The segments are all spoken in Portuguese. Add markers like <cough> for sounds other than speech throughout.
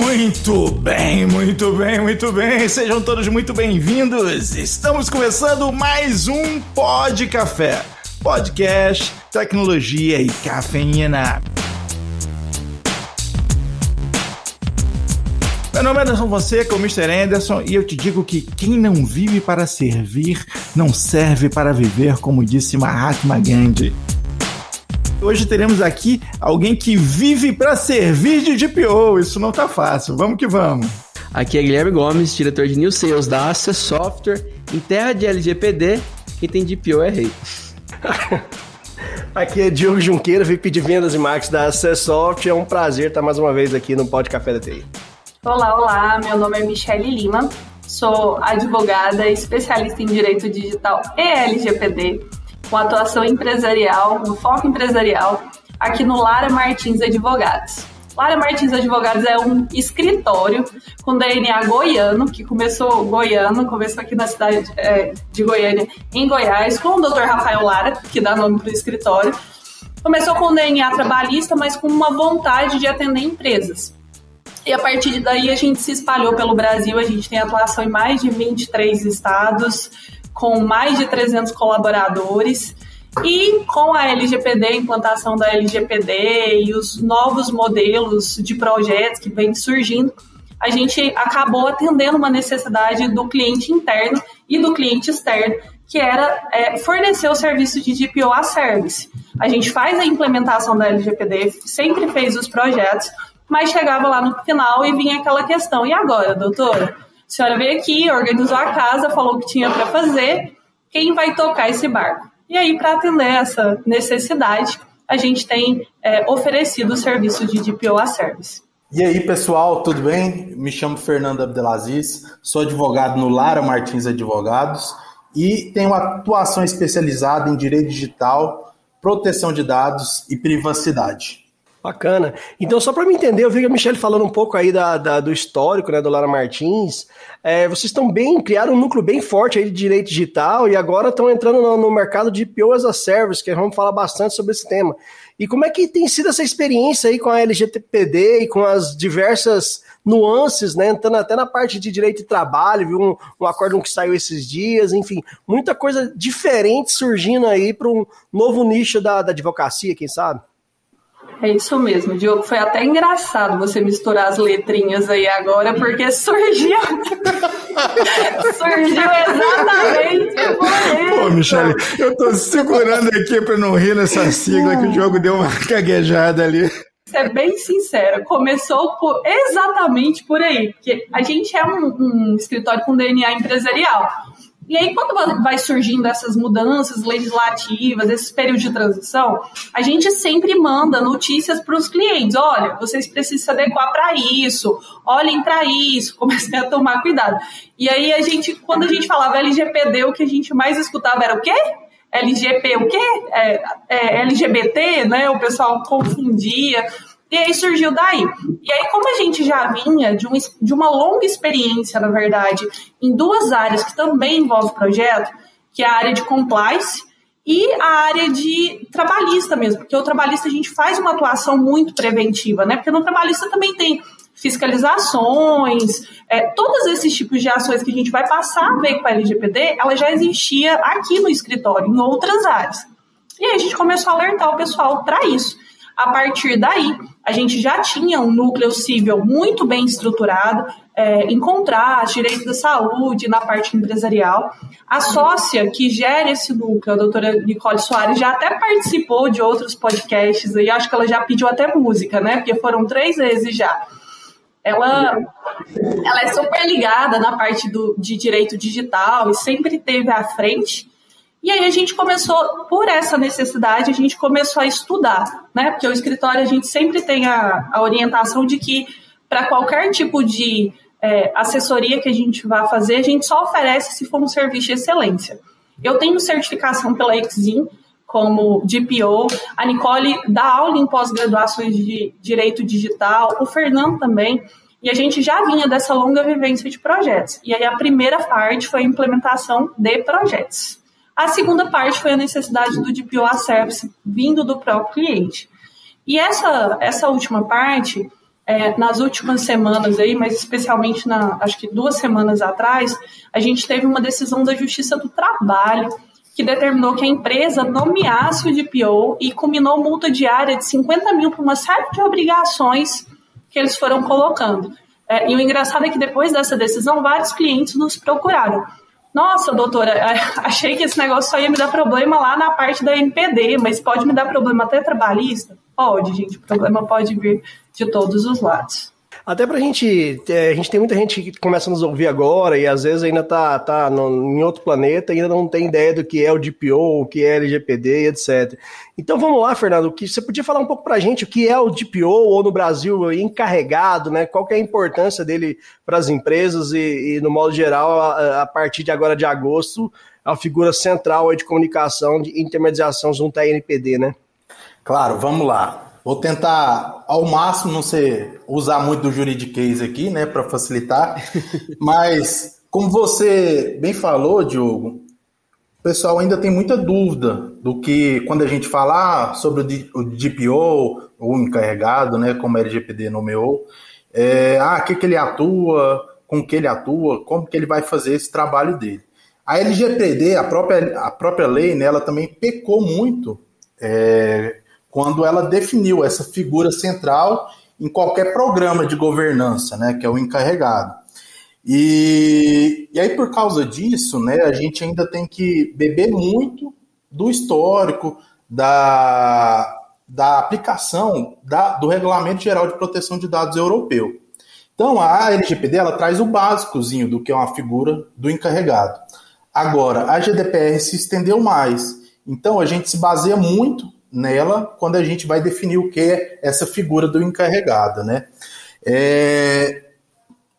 Muito bem, muito bem, muito bem. Sejam todos muito bem-vindos. Estamos começando mais um Pod Café. Podcast, tecnologia e cafeína. Meu nome é Anderson Fonseca, o Mr. Anderson, e eu te digo que quem não vive para servir, não serve para viver, como disse Mahatma Gandhi. Hoje teremos aqui alguém que vive para servir de DPO. Isso não tá fácil. Vamos que vamos. Aqui é Guilherme Gomes, diretor de New Sales da Access Software. Em terra de LGPD, quem tem DPO é rei. <laughs> Aqui é Diogo Junqueira, VP de Vendas e Marketing da Access Software. É um prazer estar mais uma vez aqui no Pod Café da TI. Olá, olá. Meu nome é Michele Lima. Sou advogada, especialista em Direito Digital e LGPD com atuação empresarial, no foco empresarial, aqui no Lara Martins Advogados. Lara Martins Advogados é um escritório com DNA goiano, que começou goiano, começou aqui na cidade é, de Goiânia, em Goiás, com o Dr. Rafael Lara, que dá nome para o escritório. Começou com DNA trabalhista, mas com uma vontade de atender empresas. E a partir daí a gente se espalhou pelo Brasil, a gente tem atuação em mais de 23 estados, com mais de 300 colaboradores. E com a LGPD, a implantação da LGPD e os novos modelos de projetos que vêm surgindo, a gente acabou atendendo uma necessidade do cliente interno e do cliente externo, que era é, fornecer o serviço de DPO a service. A gente faz a implementação da LGPD, sempre fez os projetos, mas chegava lá no final e vinha aquela questão: e agora, doutora? A senhora veio aqui, organizou a casa, falou o que tinha para fazer, quem vai tocar esse barco? E aí, para atender essa necessidade, a gente tem é, oferecido o serviço de DPO a Service. E aí, pessoal, tudo bem? Me chamo Fernando Abdelaziz, sou advogado no Lara Martins Advogados e tenho atuação especializada em direito digital, proteção de dados e privacidade. Bacana. Então, só para me entender, eu vi a Michelle falando um pouco aí da, da do histórico, né, do Lara Martins. É, vocês estão bem, criaram um núcleo bem forte aí de direito digital e agora estão entrando no, no, mercado de PO as a Service, que vamos falar bastante sobre esse tema. E como é que tem sido essa experiência aí com a LGTPD e com as diversas nuances, né, entrando até na parte de direito de trabalho, viu um, um acórdão que saiu esses dias, enfim, muita coisa diferente surgindo aí para um novo nicho da, da advocacia, quem sabe? É isso mesmo, Diogo. Foi até engraçado você misturar as letrinhas aí agora, porque surgiu. <laughs> surgiu exatamente Pô, Michele, eu tô segurando aqui pra não rir nessa sigla que o jogo deu uma <laughs> caguejada ali ser bem sincera, começou por, exatamente por aí, porque a gente é um, um escritório com DNA empresarial. E aí, quando vai surgindo essas mudanças legislativas, esses períodos de transição, a gente sempre manda notícias para os clientes: olha, vocês precisam se adequar para isso, olhem para isso, <laughs> comecem a tomar cuidado. E aí, a gente, quando a gente falava LGPD, o que a gente mais escutava era o quê? LGP o quê? É, é, LGBT, né? O pessoal confundia. E aí surgiu daí. E aí, como a gente já vinha de, um, de uma longa experiência, na verdade, em duas áreas que também envolvem o projeto, que é a área de compliance e a área de trabalhista mesmo, porque o trabalhista a gente faz uma atuação muito preventiva, né? Porque no trabalhista também tem fiscalizações, é, todos esses tipos de ações que a gente vai passar a ver com a LGPD, ela já existia aqui no escritório, em outras áreas. E aí a gente começou a alertar o pessoal para isso. A partir daí, a gente já tinha um núcleo civil muito bem estruturado, é, em contraste, direito da saúde, na parte empresarial. A sócia que gera esse núcleo, a doutora Nicole Soares, já até participou de outros podcasts e acho que ela já pediu até música, né? Porque foram três vezes já. Ela, ela é super ligada na parte do, de direito digital e sempre teve à frente. E aí a gente começou, por essa necessidade, a gente começou a estudar, né? Porque o escritório a gente sempre tem a, a orientação de que para qualquer tipo de é, assessoria que a gente vá fazer, a gente só oferece se for um serviço de excelência. Eu tenho certificação pela Exim como DPO, a Nicole dá aula em pós-graduações de Direito Digital, o Fernando também, e a gente já vinha dessa longa vivência de projetos. E aí a primeira parte foi a implementação de projetos. A segunda parte foi a necessidade do DPO service vindo do próprio cliente. E essa, essa última parte, é, nas últimas semanas aí, mas especialmente na, acho que duas semanas atrás, a gente teve uma decisão da Justiça do Trabalho que determinou que a empresa nomeasse o DPO e combinou multa diária de 50 mil para uma série de obrigações que eles foram colocando. É, e o engraçado é que depois dessa decisão, vários clientes nos procuraram. Nossa, doutora, <laughs> achei que esse negócio só ia me dar problema lá na parte da NPD, mas pode me dar problema até trabalhista? Pode, gente. O problema pode vir de todos os lados. Até pra gente, é, a gente tem muita gente que começa a nos ouvir agora e às vezes ainda tá, tá no, em outro planeta ainda não tem ideia do que é o DPO, o que é LGPD e etc. Então vamos lá, Fernando, que você podia falar um pouco pra gente o que é o DPO ou no Brasil encarregado, né? Qual que é a importância dele para as empresas e, e, no modo geral, a, a, partir de agora de agosto, a figura central de comunicação, de intermediação junto à NPD, né? Claro, vamos lá. Vou tentar ao máximo não ser usar muito do juridiquês aqui, né, para facilitar. <laughs> Mas como você bem falou, Diogo, o pessoal ainda tem muita dúvida do que quando a gente falar sobre o DPO, o encarregado, né, como a LGPD nomeou, é, ah, que que ele atua, com que ele atua, como que ele vai fazer esse trabalho dele. A LGPD, a própria, a própria lei, né, ela também pecou muito é, quando ela definiu essa figura central em qualquer programa de governança, né, que é o encarregado. E, e aí, por causa disso, né, a gente ainda tem que beber muito do histórico, da, da aplicação da, do Regulamento Geral de Proteção de Dados Europeu. Então, a LGPD ela traz o básicozinho do que é uma figura do encarregado. Agora, a GDPR se estendeu mais. Então, a gente se baseia muito nela quando a gente vai definir o que é essa figura do encarregado, né? É,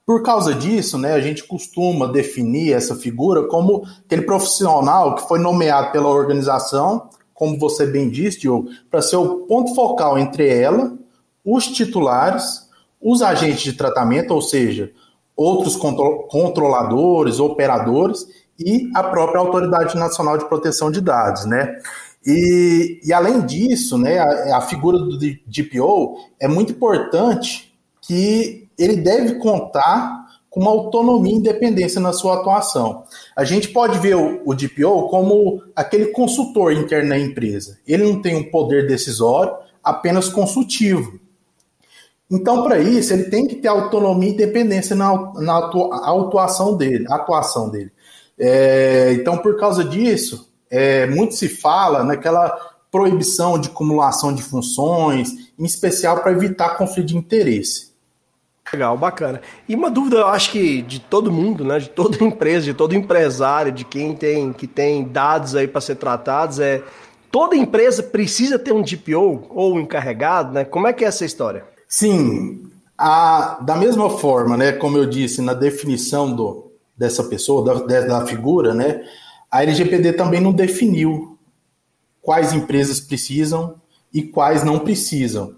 por causa disso, né, a gente costuma definir essa figura como aquele profissional que foi nomeado pela organização, como você bem disse, Diogo, para ser o ponto focal entre ela, os titulares, os agentes de tratamento, ou seja, outros controladores, operadores e a própria Autoridade Nacional de Proteção de Dados, né? E, e além disso, né, a, a figura do DPO é muito importante que ele deve contar com uma autonomia e independência na sua atuação. A gente pode ver o, o DPO como aquele consultor interno da empresa. Ele não tem um poder decisório, apenas consultivo. Então, para isso, ele tem que ter autonomia e independência na, na atuação dele. Atuação dele. É, então, por causa disso, é, muito se fala naquela proibição de acumulação de funções, em especial para evitar conflito de interesse. Legal, bacana. E uma dúvida, eu acho que de todo mundo, né, de toda <laughs> empresa, de todo empresário, de quem tem que tem dados aí para ser tratados, é toda empresa precisa ter um DPO ou um encarregado, né? Como é que é essa história? Sim, a, da mesma forma, né, como eu disse na definição do, dessa pessoa, da, da figura, né, a LGPD também não definiu quais empresas precisam e quais não precisam.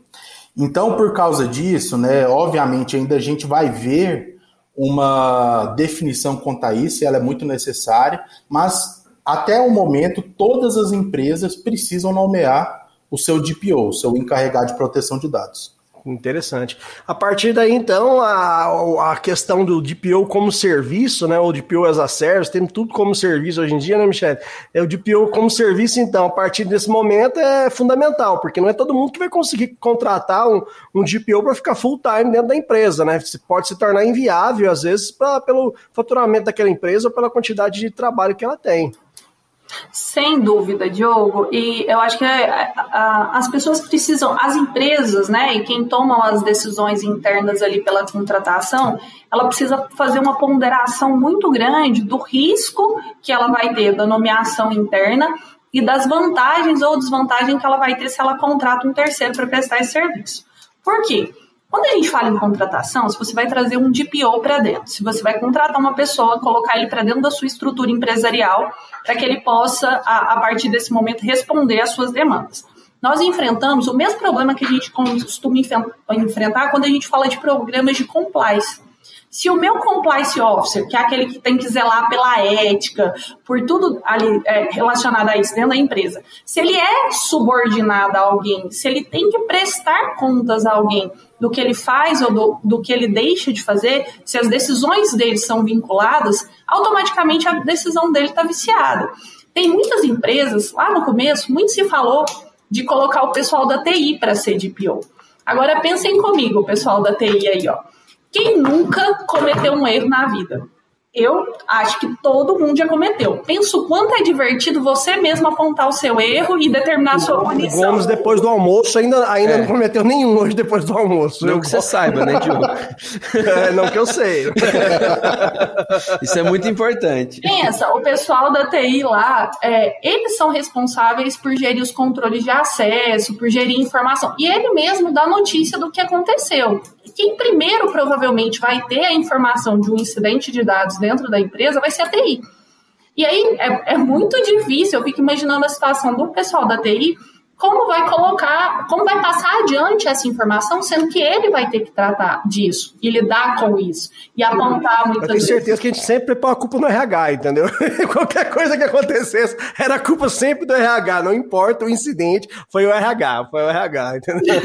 Então, por causa disso, né, obviamente ainda a gente vai ver uma definição quanto a isso, ela é muito necessária, mas até o momento todas as empresas precisam nomear o seu DPO, o seu encarregado de proteção de dados. Interessante. A partir daí, então, a, a questão do DPO como serviço, né? O DPO as a service, tem tudo como serviço hoje em dia, né, Michele? É o DPO como serviço, então, a partir desse momento é fundamental, porque não é todo mundo que vai conseguir contratar um, um DPO para ficar full time dentro da empresa, né? Pode se tornar inviável, às vezes, pra, pelo faturamento daquela empresa ou pela quantidade de trabalho que ela tem. Sem dúvida, Diogo. E eu acho que é, as pessoas precisam, as empresas, né, e quem tomam as decisões internas ali pela contratação, ela precisa fazer uma ponderação muito grande do risco que ela vai ter da nomeação interna e das vantagens ou desvantagens que ela vai ter se ela contrata um terceiro para prestar esse serviço. Por quê? Quando a gente fala em contratação, se você vai trazer um DPO para dentro, se você vai contratar uma pessoa, colocar ele para dentro da sua estrutura empresarial, para que ele possa, a, a partir desse momento, responder às suas demandas. Nós enfrentamos o mesmo problema que a gente costuma enfrentar quando a gente fala de programas de compliance. Se o meu compliance officer, que é aquele que tem que zelar pela ética, por tudo ali é, relacionado a isso dentro da empresa, se ele é subordinado a alguém, se ele tem que prestar contas a alguém do que ele faz ou do, do que ele deixa de fazer, se as decisões dele são vinculadas, automaticamente a decisão dele está viciada. Tem muitas empresas, lá no começo, muito se falou de colocar o pessoal da TI para ser DPO. Agora pensem comigo, o pessoal da TI aí, ó. Quem nunca cometeu um erro na vida? Eu acho que todo mundo já cometeu. Penso quanto é divertido você mesmo apontar o seu erro e determinar a sua punição. Gomes, depois do almoço, ainda, ainda é. não cometeu nenhum hoje depois do almoço. Não eu que você saiba, né, Diogo? <laughs> é, não que eu sei. <laughs> Isso é muito importante. Pensa, o pessoal da TI lá, é, eles são responsáveis por gerir os controles de acesso, por gerir informação. E ele mesmo dá notícia do que aconteceu. Quem primeiro provavelmente vai ter a informação de um incidente de dados dentro da empresa vai ser a TI. E aí é, é muito difícil, eu fico imaginando a situação do pessoal da TI como vai colocar, como vai passar adiante essa informação, sendo que ele vai ter que tratar disso e lidar com isso e apontar muitas vezes. Eu tenho certeza que a gente sempre põe a culpa no RH, entendeu? <laughs> Qualquer coisa que acontecesse era culpa sempre do RH, não importa o incidente, foi o RH, foi o RH, entendeu?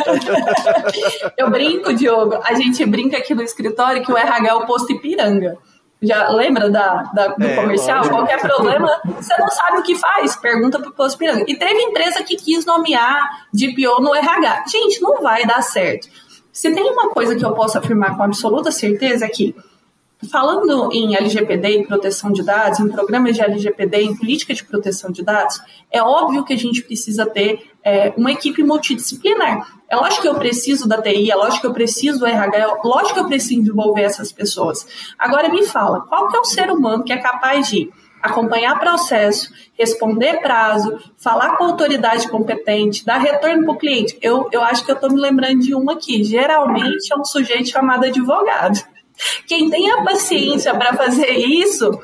<laughs> Eu brinco, Diogo, a gente brinca aqui no escritório que o RH é o posto Ipiranga. Já lembra da, da do é, comercial? Lógico. Qualquer problema, você não sabe o que faz, pergunta pro Posto Piranga. E teve empresa que quis nomear DPO no RH. Gente, não vai dar certo. Se tem uma coisa que eu posso afirmar com absoluta certeza é que Falando em LGPD, em proteção de dados, em programas de LGPD, em política de proteção de dados, é óbvio que a gente precisa ter é, uma equipe multidisciplinar. É lógico que eu preciso da TI, é lógico que eu preciso do RH, é lógico que eu preciso desenvolver essas pessoas. Agora me fala, qual que é o ser humano que é capaz de acompanhar processo, responder prazo, falar com a autoridade competente, dar retorno para o cliente? Eu, eu acho que eu estou me lembrando de uma aqui. Geralmente é um sujeito chamado advogado. Quem tem a paciência para fazer isso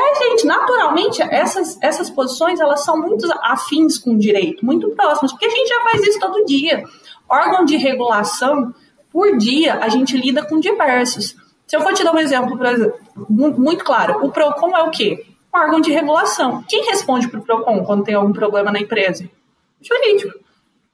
é, gente, naturalmente, essas, essas posições, elas são muito afins com o direito, muito próximas, porque a gente já faz isso todo dia. Órgão de regulação, por dia, a gente lida com diversos. Se eu for te dar um exemplo, muito claro, o PROCON é o quê? Um órgão de regulação. Quem responde para o PROCON quando tem algum problema na empresa? Jurídico.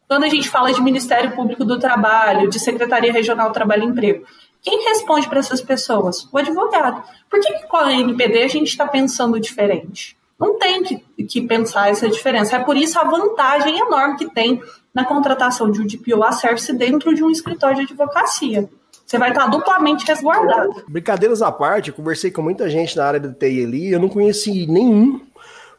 Quando a gente fala de Ministério Público do Trabalho, de Secretaria Regional do Trabalho e Emprego, quem responde para essas pessoas? O advogado. Por que, que com a NPD a gente está pensando diferente? Não tem que, que pensar essa diferença. É por isso a vantagem enorme que tem na contratação de um DPO a service dentro de um escritório de advocacia. Você vai estar duplamente resguardado. Brincadeiras à parte, eu conversei com muita gente na área do TI ali, eu não conheci nenhum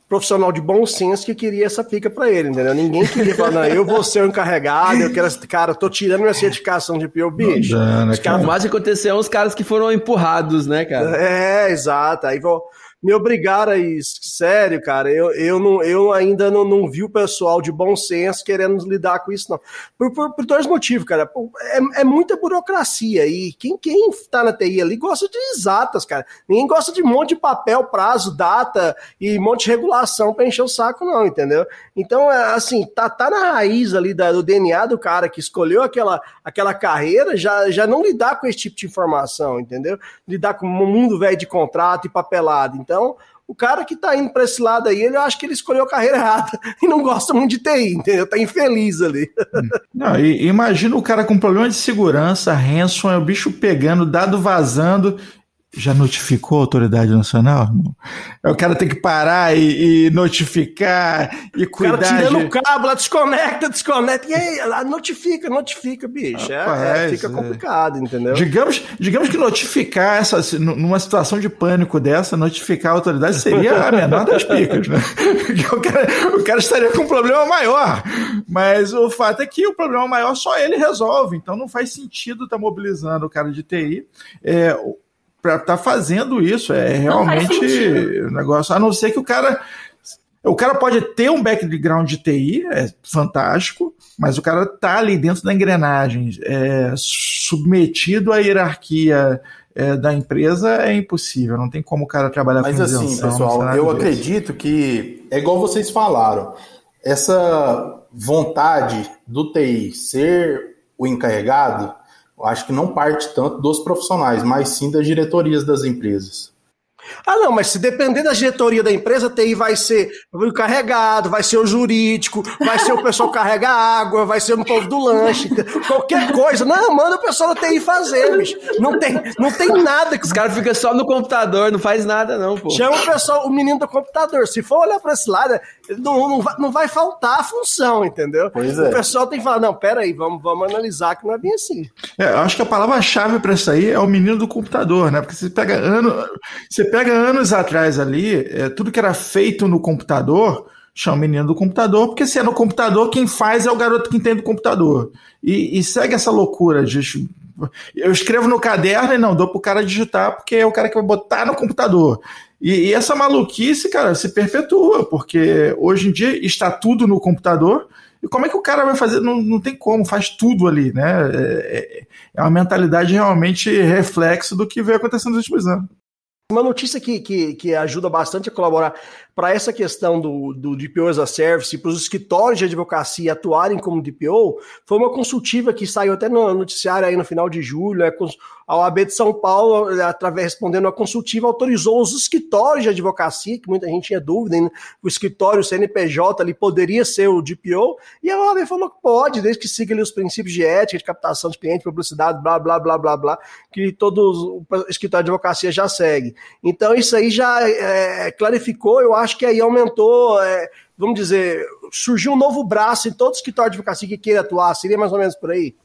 profissional de bom senso que queria essa pica para ele, entendeu? Ninguém queria falar, não, eu vou ser o encarregado, eu quero, cara, tô tirando minha certificação de PO, bicho. Não, não, os caras, mais aconteceu os caras que foram empurrados, né, cara? É, exato. Aí vou me obrigaram a isso. Sério, cara, eu, eu, não, eu ainda não, não vi o pessoal de bom senso querendo lidar com isso, não. Por, por, por dois motivos, cara. É, é, muita burocracia e quem, quem tá na TI ali gosta de exatas, cara. Ninguém gosta de um monte de papel, prazo, data e um monte de regulação para encher o saco, não, entendeu? Então, é, assim, tá, tá na raiz ali da, do DNA do cara que escolheu aquela, aquela carreira já, já não lidar com esse tipo de informação, entendeu? Lidar com um mundo velho de contrato e papelado. Então, o cara que tá indo para esse lado aí, ele acha que ele escolheu a carreira <laughs> errada e não gosta muito de TI, entendeu? Tá infeliz ali. <laughs> Não, e, imagina o cara com problema de segurança, ransom, é o bicho pegando, dado vazando, já notificou a autoridade nacional? É o cara tem que parar e, e notificar e cuidar. O cara tirando de... o cabo, lá desconecta, desconecta. E aí, lá notifica, notifica, bicho. É, Rapaz, é, fica complicado, é. entendeu? Digamos, digamos que notificar essa, numa situação de pânico dessa, notificar a autoridade seria a menor das picas, né? <laughs> o, cara, o cara estaria com um problema maior. Mas o fato é que o problema maior só ele resolve. Então não faz sentido estar tá mobilizando o cara de TI. É, para estar tá fazendo isso. É realmente um negócio. A não ser que o cara. O cara pode ter um background de TI, é fantástico, mas o cara tá ali dentro da engrenagem, é, submetido à hierarquia é, da empresa, é impossível. Não tem como o cara trabalhar mas com Mas assim, pessoal, eu desse. acredito que é igual vocês falaram. Essa vontade do TI ser o encarregado Eu acho que não parte tanto dos profissionais, mas sim das diretorias das empresas. Ah, não, mas se depender da diretoria da empresa, a TI vai ser o carregado, vai ser o jurídico, vai ser o pessoal que carrega água, vai ser o povo do lanche, qualquer coisa. Não, manda o pessoal da TI fazer, bicho. Não tem, não tem nada. Que... Os caras ficam só no computador, não faz nada, não, pô. Chama o pessoal, o menino do computador. Se for olhar para esse lado, não, não, vai, não vai faltar a função, entendeu? Pois é. O pessoal tem que falar, não, peraí, vamos, vamos analisar que não é bem assim. É, eu acho que a palavra-chave para isso aí é o menino do computador, né? Porque você pega ano, você pega anos atrás ali, é, tudo que era feito no computador, chama menino do computador, porque se é no computador, quem faz é o garoto que entende o computador. E, e segue essa loucura de. Eu escrevo no caderno e não dou pro cara digitar, porque é o cara que vai botar no computador. E, e, essa maluquice, cara, se perpetua, porque hoje em dia está tudo no computador. E como é que o cara vai fazer? Não, não tem como, faz tudo ali, né? É, é uma mentalidade realmente reflexo do que veio acontecendo nos últimos anos. Uma notícia que, que, que ajuda bastante a colaborar para essa questão do, do DPO as a Service, para os escritórios de advocacia atuarem como DPO, foi uma consultiva que saiu até no noticiário aí no final de julho, é, a OAB de São Paulo, através respondendo a consultiva, autorizou os escritórios de advocacia, que muita gente tinha dúvida, hein? o escritório o CNPJ ali poderia ser o DPO, e a OAB falou que pode, desde que siga ali os princípios de ética, de captação de cliente, publicidade, blá, blá, blá, blá, blá, que todos o escritório de advocacia já segue. Então isso aí já é, clarificou, eu acho acho que aí aumentou, é, vamos dizer, surgiu um novo braço em todo escritório de advocacia que queira atuar, seria mais ou menos por aí?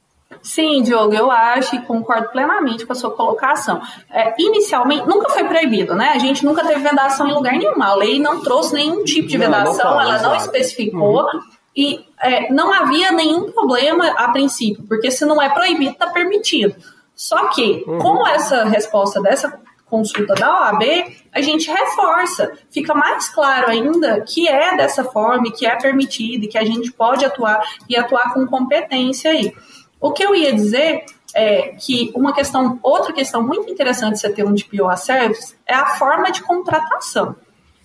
Sim, Diogo, eu acho e concordo plenamente com a sua colocação. É, inicialmente, nunca foi proibido, né? A gente nunca teve vedação em lugar nenhum. A lei não trouxe nenhum tipo de vedação, não, não ela não especificou. Uhum. E é, não havia nenhum problema a princípio, porque se não é proibido, está permitido. Só que, uhum. com essa resposta dessa consulta da OAB, a gente reforça, fica mais claro ainda que é dessa forma, que é permitido, que a gente pode atuar e atuar com competência aí. O que eu ia dizer é que uma questão, outra questão muito interessante de você ter um DPO a service é a forma de contratação.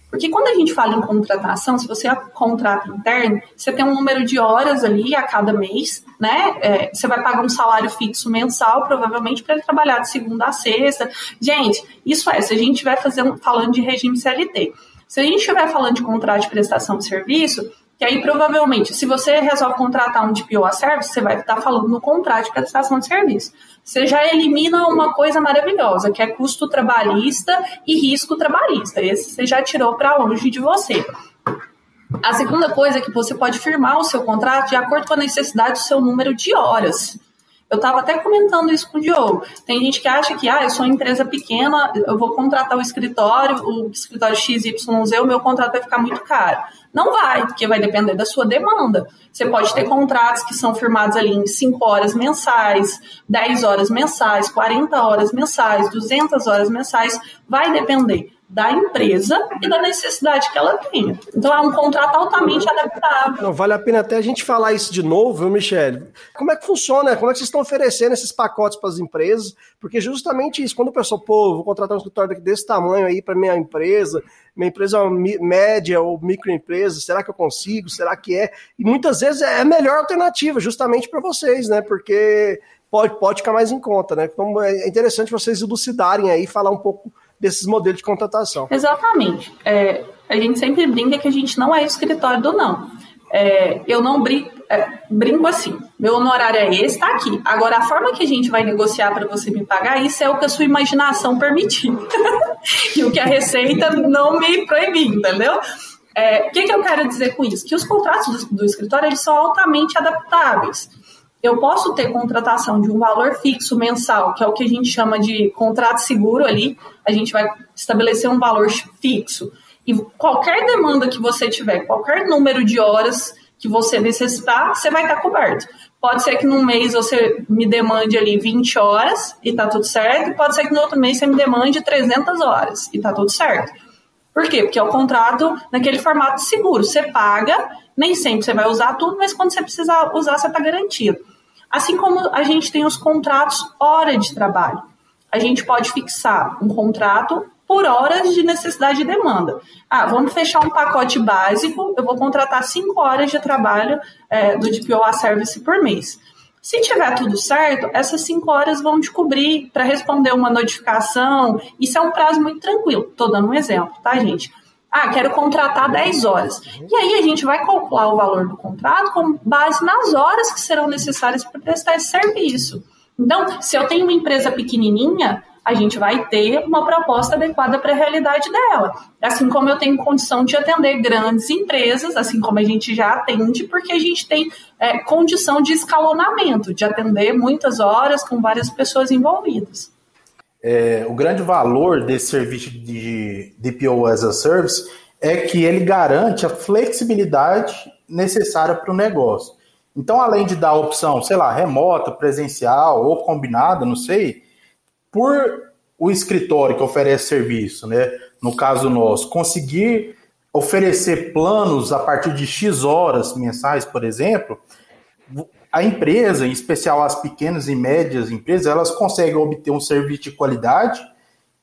Porque quando a gente fala em contratação, se você contrata interno, você tem um número de horas ali a cada mês, né? É, você vai pagar um salário fixo mensal, provavelmente, para ele trabalhar de segunda a sexta. Gente, isso é, se a gente estiver falando de regime CLT. Se a gente estiver falando de contrato de prestação de serviço, que aí, provavelmente, se você resolve contratar um DPO a service, você vai estar falando no contrato de prestação de serviço. Você já elimina uma coisa maravilhosa, que é custo trabalhista e risco trabalhista. Esse você já tirou para longe de você. A segunda coisa é que você pode firmar o seu contrato de acordo com a necessidade do seu número de horas. Eu estava até comentando isso com o Diogo. Tem gente que acha que, ah, eu sou uma empresa pequena, eu vou contratar o escritório, o escritório XYZ, o meu contrato vai ficar muito caro. Não vai, porque vai depender da sua demanda. Você pode ter contratos que são firmados ali em 5 horas mensais, 10 horas mensais, 40 horas mensais, 200 horas mensais, vai depender da empresa e da necessidade que ela tenha. Então é um contrato altamente adaptável. Não, vale a pena até a gente falar isso de novo, viu, Michele? Como é que funciona? Como é que vocês estão oferecendo esses pacotes para as empresas? Porque justamente isso, quando o pessoal, pô, vou contratar um escritório desse tamanho aí para minha empresa, minha empresa é uma média ou microempresa, será que eu consigo? Será que é? E muitas vezes é a melhor alternativa, justamente para vocês, né? Porque pode, pode ficar mais em conta, né? Então é interessante vocês elucidarem aí, falar um pouco desses modelos de contratação. Exatamente. É, a gente sempre brinca que a gente não é escritório do não. É, eu não brinco, é, brinco assim, meu honorário é esse, tá aqui. Agora, a forma que a gente vai negociar para você me pagar, isso é o que a sua imaginação permitir. <laughs> e o que a Receita não me proibir, entendeu? É, o que, que eu quero dizer com isso? Que os contratos do, do escritório eles são altamente adaptáveis. Eu posso ter contratação de um valor fixo mensal, que é o que a gente chama de contrato seguro ali. A gente vai estabelecer um valor fixo. E qualquer demanda que você tiver, qualquer número de horas que você necessitar, você vai estar coberto. Pode ser que num mês você me demande ali 20 horas e tá tudo certo, pode ser que no outro mês você me demande 300 horas e tá tudo certo. Por quê? Porque é o contrato naquele formato seguro. Você paga, nem sempre você vai usar tudo, mas quando você precisar usar, você está garantido. Assim como a gente tem os contratos hora de trabalho. A gente pode fixar um contrato por horas de necessidade e demanda. Ah, vamos fechar um pacote básico, eu vou contratar cinco horas de trabalho é, do DPO a service por mês. Se tiver tudo certo, essas cinco horas vão te cobrir para responder uma notificação. Isso é um prazo muito tranquilo. Estou dando um exemplo, tá, gente? Ah, quero contratar 10 horas. E aí a gente vai calcular o valor do contrato com base nas horas que serão necessárias para prestar esse serviço. Então, se eu tenho uma empresa pequenininha, a gente vai ter uma proposta adequada para a realidade dela. Assim como eu tenho condição de atender grandes empresas, assim como a gente já atende, porque a gente tem é, condição de escalonamento, de atender muitas horas com várias pessoas envolvidas. É, o grande valor desse serviço de DPO as a Service é que ele garante a flexibilidade necessária para o negócio. Então, além de dar a opção, sei lá, remota, presencial ou combinada, não sei, por o escritório que oferece serviço, né, no caso nosso, conseguir oferecer planos a partir de X horas mensais, por exemplo, a empresa, em especial as pequenas e médias empresas, elas conseguem obter um serviço de qualidade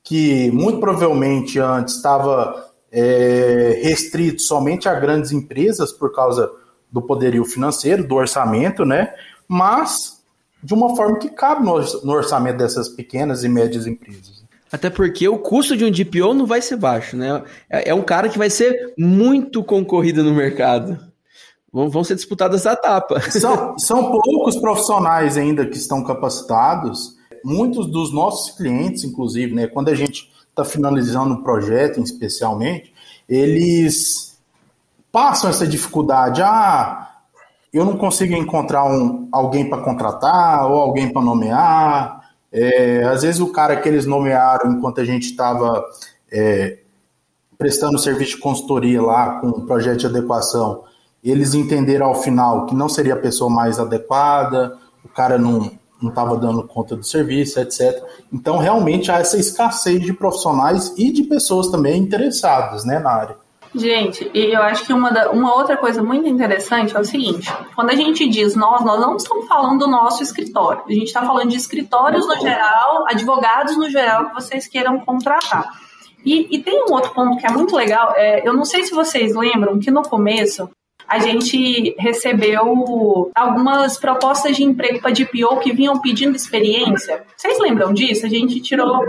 que muito provavelmente antes estava é, restrito somente a grandes empresas por causa do poderio financeiro, do orçamento, né? Mas de uma forma que cabe no, orçamento dessas pequenas e médias empresas. Até porque o custo de um DPO não vai ser baixo, né? É, é um cara que vai ser muito concorrido no mercado. Vão, vão ser disputadas a etapa. <laughs> São, são poucos profissionais ainda que estão capacitados. Muitos dos nossos clientes, inclusive, né, quando a gente está finalizando um projeto, especialmente, eles passam essa dificuldade. Ah, eu não consigo encontrar um, alguém para contratar ou alguém para nomear. É, às vezes o cara que eles nomearam enquanto a gente estava é, prestando serviço de consultoria lá com um projeto de adequação, eles entenderam ao final que não seria a pessoa mais adequada, o cara não estava dando conta do serviço, etc. Então, realmente há essa escassez de profissionais e de pessoas também interessadas né, na área. Gente, e eu acho que uma, da, uma outra coisa muito interessante é o seguinte: quando a gente diz nós, nós não estamos falando do nosso escritório. A gente está falando de escritórios no geral, advogados no geral que vocês queiram contratar. E, e tem um outro ponto que é muito legal. É, eu não sei se vocês lembram que no começo a gente recebeu algumas propostas de emprego para DPO que vinham pedindo experiência. Vocês lembram disso? A gente tirou.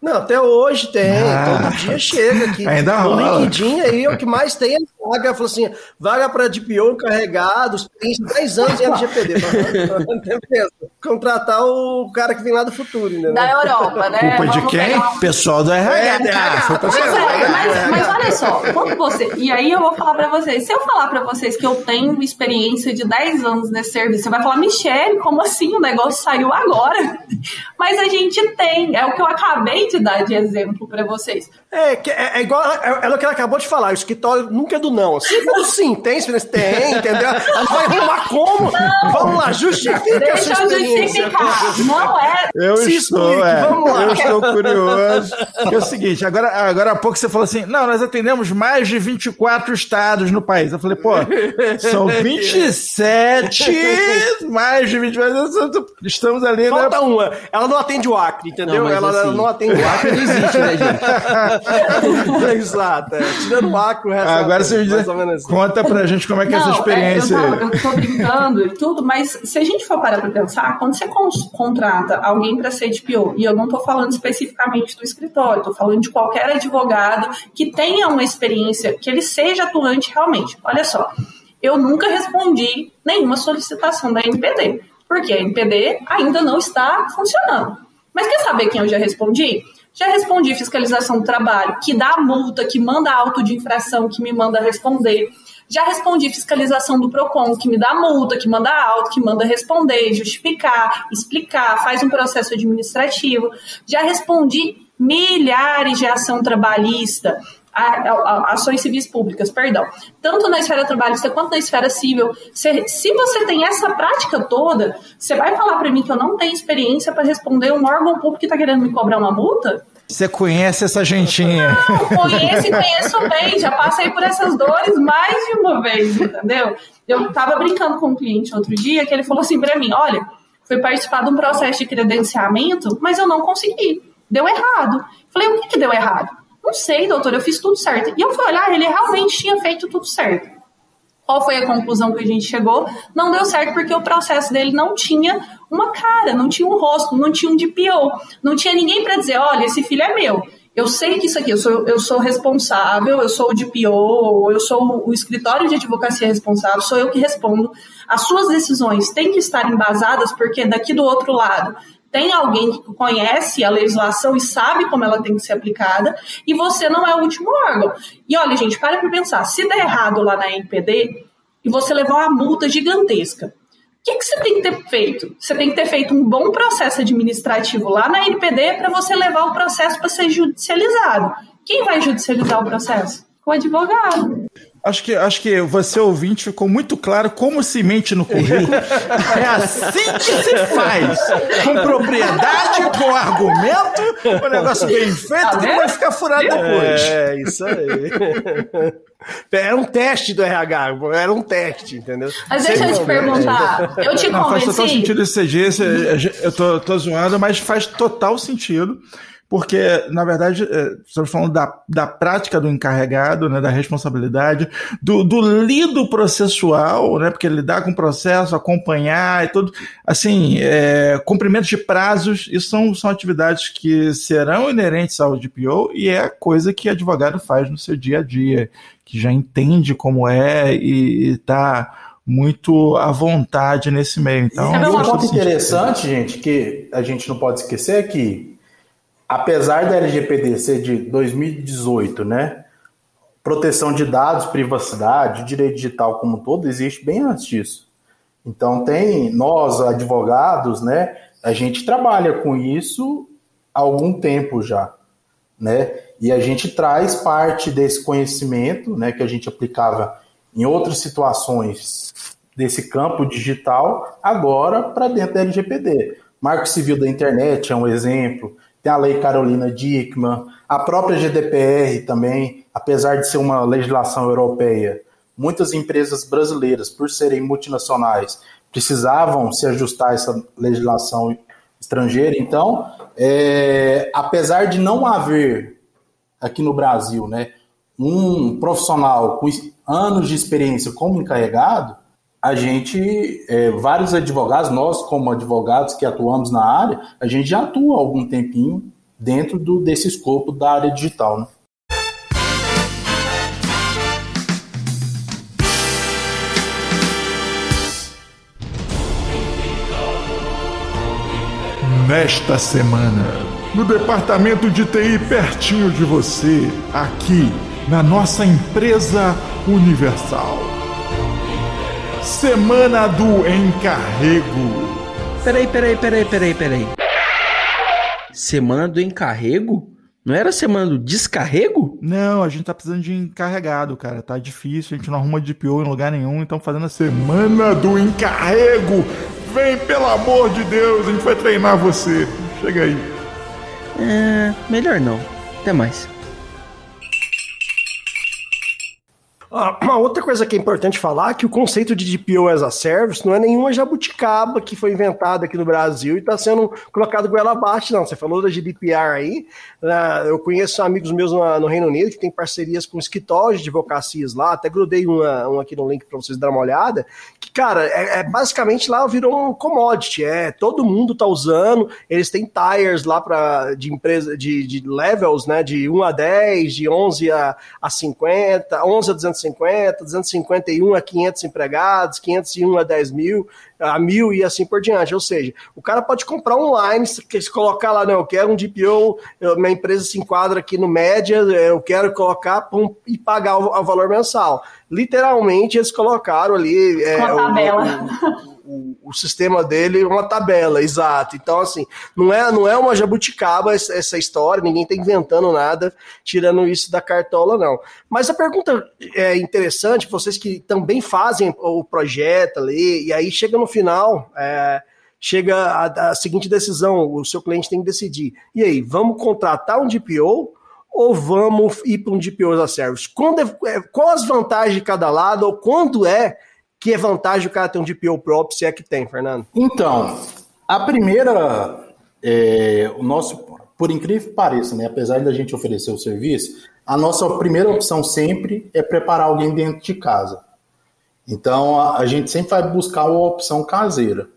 Não, até hoje tem. Ah, todo dia chega aqui. Ainda rola. No LinkedIn aí, o que mais tem é vaga. Falou assim: vaga para DPO carregados, tem 10 anos em LGPD. <laughs> Contratar o cara que vem lá do futuro, né? Da Europa, né? Culpa de quem? Pegar... Pessoal do RH. É. Foi mas, é, mas, mas olha só, quando você. E aí eu vou falar para vocês: se eu falar para vocês que eu tenho experiência de 10 anos nesse serviço. Você vai falar, Michelle, como assim? O negócio saiu agora. <laughs> Mas a gente tem, é o que eu acabei de dar de exemplo para vocês. É, é, é igual, é, é, o que ela acabou de falar, o escritório nunca é do não. Sim, sim, tem experiência? Tem, entendeu? Ela vai arrumar como? Não, Vamos lá, justifica deixa a sua experiência. Justificar. Não é. Eu Se estou, explique, é, vamos lá. eu estou curioso. É o seguinte, agora, agora há pouco você falou assim, não, nós atendemos mais de 24 estados no país. Eu falei, pô, são <laughs> 27, mais de 24, estamos ali, Falta né? uma. Ela não atende o Acre, entendeu? Não, ela, ela assim, não atende o Acre. não existe, né, gente? <laughs> Exato. É. Tirando o Acre, o resto Agora é você menos assim. conta pra gente como é que é essa experiência. É, eu, aí. tô, eu tô brincando e tudo, mas se a gente for parar pra pensar, quando você cons- contrata alguém para ser DPO, e eu não tô falando especificamente do escritório, tô falando de qualquer advogado que tenha uma experiência, que ele seja atuante realmente. Olha só, eu nunca respondi nenhuma solicitação da NPD, porque a NPD ainda não está funcionando. Mas quer saber quem eu já respondi? Já respondi fiscalização do trabalho, que dá multa, que manda auto de infração, que me manda responder. Já respondi fiscalização do PROCON, que me dá multa, que manda auto, que manda responder, justificar, explicar, faz um processo administrativo. Já respondi milhares de ação trabalhista, a- a- ações civis públicas, perdão, tanto na esfera trabalhista quanto na esfera civil. Se, se você tem essa prática toda, você vai falar para mim que eu não tenho experiência para responder um órgão público que está querendo me cobrar uma multa? Você conhece essa gentinha? Não, conheço e conheço bem, já passei por essas dores mais de uma vez, entendeu? Eu tava brincando com um cliente outro dia que ele falou assim para mim: olha, fui participar de um processo de credenciamento, mas eu não consegui. Deu errado. Falei, o que, que deu errado? Não sei, doutor, eu fiz tudo certo. E eu fui olhar, ele realmente tinha feito tudo certo. Qual foi a conclusão que a gente chegou? Não deu certo porque o processo dele não tinha uma cara, não tinha um rosto, não tinha um DPO, não tinha ninguém para dizer, olha, esse filho é meu. Eu sei que isso aqui, eu sou, eu sou responsável, eu sou o DPO, eu sou o escritório de advocacia responsável, sou eu que respondo. As suas decisões têm que estar embasadas, porque daqui do outro lado tem alguém que conhece a legislação e sabe como ela tem que ser aplicada, e você não é o último órgão. E olha, gente, para para pensar, se der errado lá na NPD e você levar uma multa gigantesca, o que, que você tem que ter feito? Você tem que ter feito um bom processo administrativo lá na NPD para você levar o processo para ser judicializado. Quem vai judicializar o processo? O advogado. Acho que, acho que você, ouvinte, ficou muito claro como se mente no currículo. <laughs> é assim que se faz. Com propriedade, com argumento, o negócio bem feito, que vai ficar furado depois. É, isso aí. <laughs> Era um teste do RH, era um teste, entendeu? Mas deixa eu te perguntar, eu te Não, convenci... faz total sentido esse CG, eu tô, tô zoando, mas faz total sentido porque, na verdade, é, estamos falando da, da prática do encarregado, né, da responsabilidade, do, do lido processual, né, porque lidar com o processo, acompanhar e tudo, assim, é, cumprimento de prazos, isso são, são atividades que serão inerentes ao DPO e é coisa que advogado faz no seu dia a dia, que já entende como é e está muito à vontade nesse meio. Então, e um ponto interessante, gente, que a gente não pode esquecer é que apesar da LGPD ser de 2018, né? Proteção de dados, privacidade, direito digital como um todo existe bem antes disso. Então tem nós advogados, né? A gente trabalha com isso há algum tempo já, né? E a gente traz parte desse conhecimento, né, que a gente aplicava em outras situações desse campo digital agora para dentro da LGPD. Marco Civil da Internet é um exemplo, tem a Lei Carolina Dickmann, a própria GDPR também, apesar de ser uma legislação europeia, muitas empresas brasileiras, por serem multinacionais, precisavam se ajustar a essa legislação estrangeira. Então, é, apesar de não haver aqui no Brasil né, um profissional com anos de experiência como encarregado, a gente, é, vários advogados, nós como advogados que atuamos na área, a gente já atua algum tempinho dentro do, desse escopo da área digital. Né? Nesta semana, no departamento de TI pertinho de você, aqui na nossa empresa Universal. Semana do Encarrego. Peraí, peraí, peraí, peraí, peraí. Semana do Encarrego? Não era semana do descarrego? Não, a gente tá precisando de encarregado, cara. Tá difícil, a gente não arruma DPO em lugar nenhum, então fazendo a semana do encarrego. Vem, pelo amor de Deus, a gente vai treinar você. Chega aí. É, melhor não. Até mais. Uma <clears throat> outra coisa que é importante falar é que o conceito de DPO as a service não é nenhuma jabuticaba que foi inventada aqui no Brasil e está sendo colocado goela abaixo, não. Você falou da GDPR aí. Né? Eu conheço amigos meus no Reino Unido que têm parcerias com escritórios de advocacias lá, até grudei uma, um aqui no link para vocês darem uma olhada, que, cara, é, é, basicamente lá virou um commodity, é, todo mundo tá usando, eles têm tires lá para de empresa, de, de levels, né, de 1 a 10, de 11 a, a 50, 11 a 250, 250, 251 a 500 empregados, 501 a 10 mil, a mil e assim por diante. Ou seja, o cara pode comprar online, se colocar lá, não, eu quero um DPO, minha empresa se enquadra aqui no média, eu quero colocar pum, e pagar o, o, valor mensal. Literalmente, eles colocaram ali. É, a tabela. O, o, o, sistema dele é uma tabela, exato. Então, assim, não é, não é uma jabuticaba essa, história, ninguém está inventando nada, tirando isso da cartola, não. Mas a pergunta é interessante, vocês que também fazem o projeto ali, e aí chega no final. É, chega a, a seguinte decisão: o seu cliente tem que decidir. E aí, vamos contratar um DPO ou vamos ir para um DPO as a service? Quando é, é, qual as vantagens de cada lado, ou quando é que vantagem o cara ter um DPO próprio, se é que tem, Fernando? Então, a primeira, é, o nosso, por incrível que pareça, né, apesar da gente oferecer o serviço, a nossa primeira opção sempre é preparar alguém dentro de casa. Então a, a gente sempre vai buscar uma opção caseira.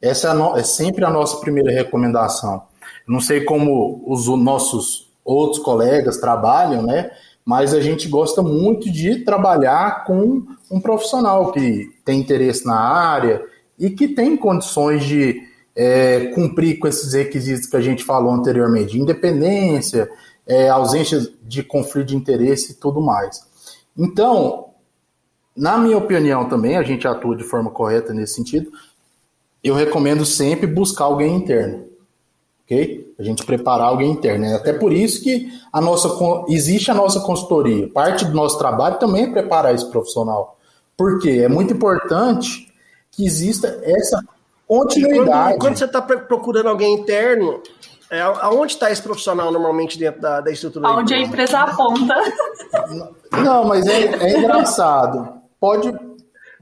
Essa é, no, é sempre a nossa primeira recomendação. Não sei como os nossos outros colegas trabalham, né? Mas a gente gosta muito de trabalhar com um profissional que tem interesse na área e que tem condições de é, cumprir com esses requisitos que a gente falou anteriormente, de independência, é, ausência de conflito de interesse e tudo mais. Então, na minha opinião também, a gente atua de forma correta nesse sentido, eu recomendo sempre buscar alguém interno ok? A gente preparar alguém interno. É até por isso que a nossa, existe a nossa consultoria. Parte do nosso trabalho também é preparar esse profissional. Porque é muito importante que exista essa continuidade. Quando, quando você está procurando alguém interno, é, aonde está esse profissional normalmente dentro da, da estrutura? Onde a empresa aponta. Não, mas é, é engraçado. Pode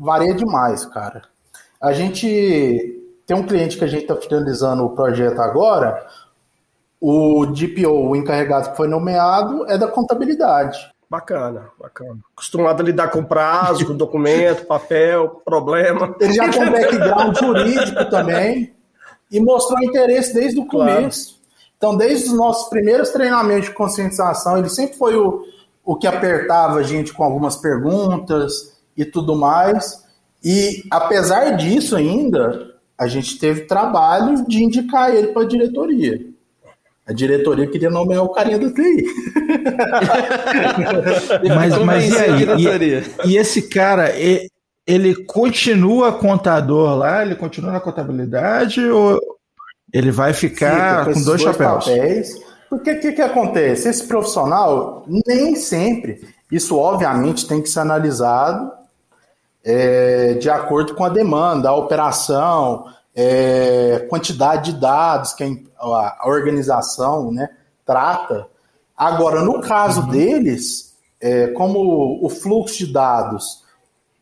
varia demais, cara. A gente tem um cliente que a gente está finalizando o projeto agora, o DPO, o encarregado que foi nomeado, é da contabilidade. Bacana, bacana. Acostumado a lidar com prazo, com documento, papel, problema. Ele já tem <laughs> background jurídico também e mostrou interesse desde o começo. Claro. Então, desde os nossos primeiros treinamentos de conscientização, ele sempre foi o, o que apertava a gente com algumas perguntas e tudo mais. E apesar disso ainda, a gente teve trabalho de indicar ele para a diretoria. A diretoria queria nomear o carinha do TI. <laughs> mas, mas e aí? E, e, esse cara, ele continua contador lá? Ele continua na contabilidade ou ele vai ficar Fica com, com dois, dois chapéus? Papéis, porque o que, que acontece? Esse profissional, nem sempre, isso obviamente tem que ser analisado é, de acordo com a demanda, a operação, é, quantidade de dados que a, organização né, trata. Agora, no caso uhum. deles, é, como o fluxo de dados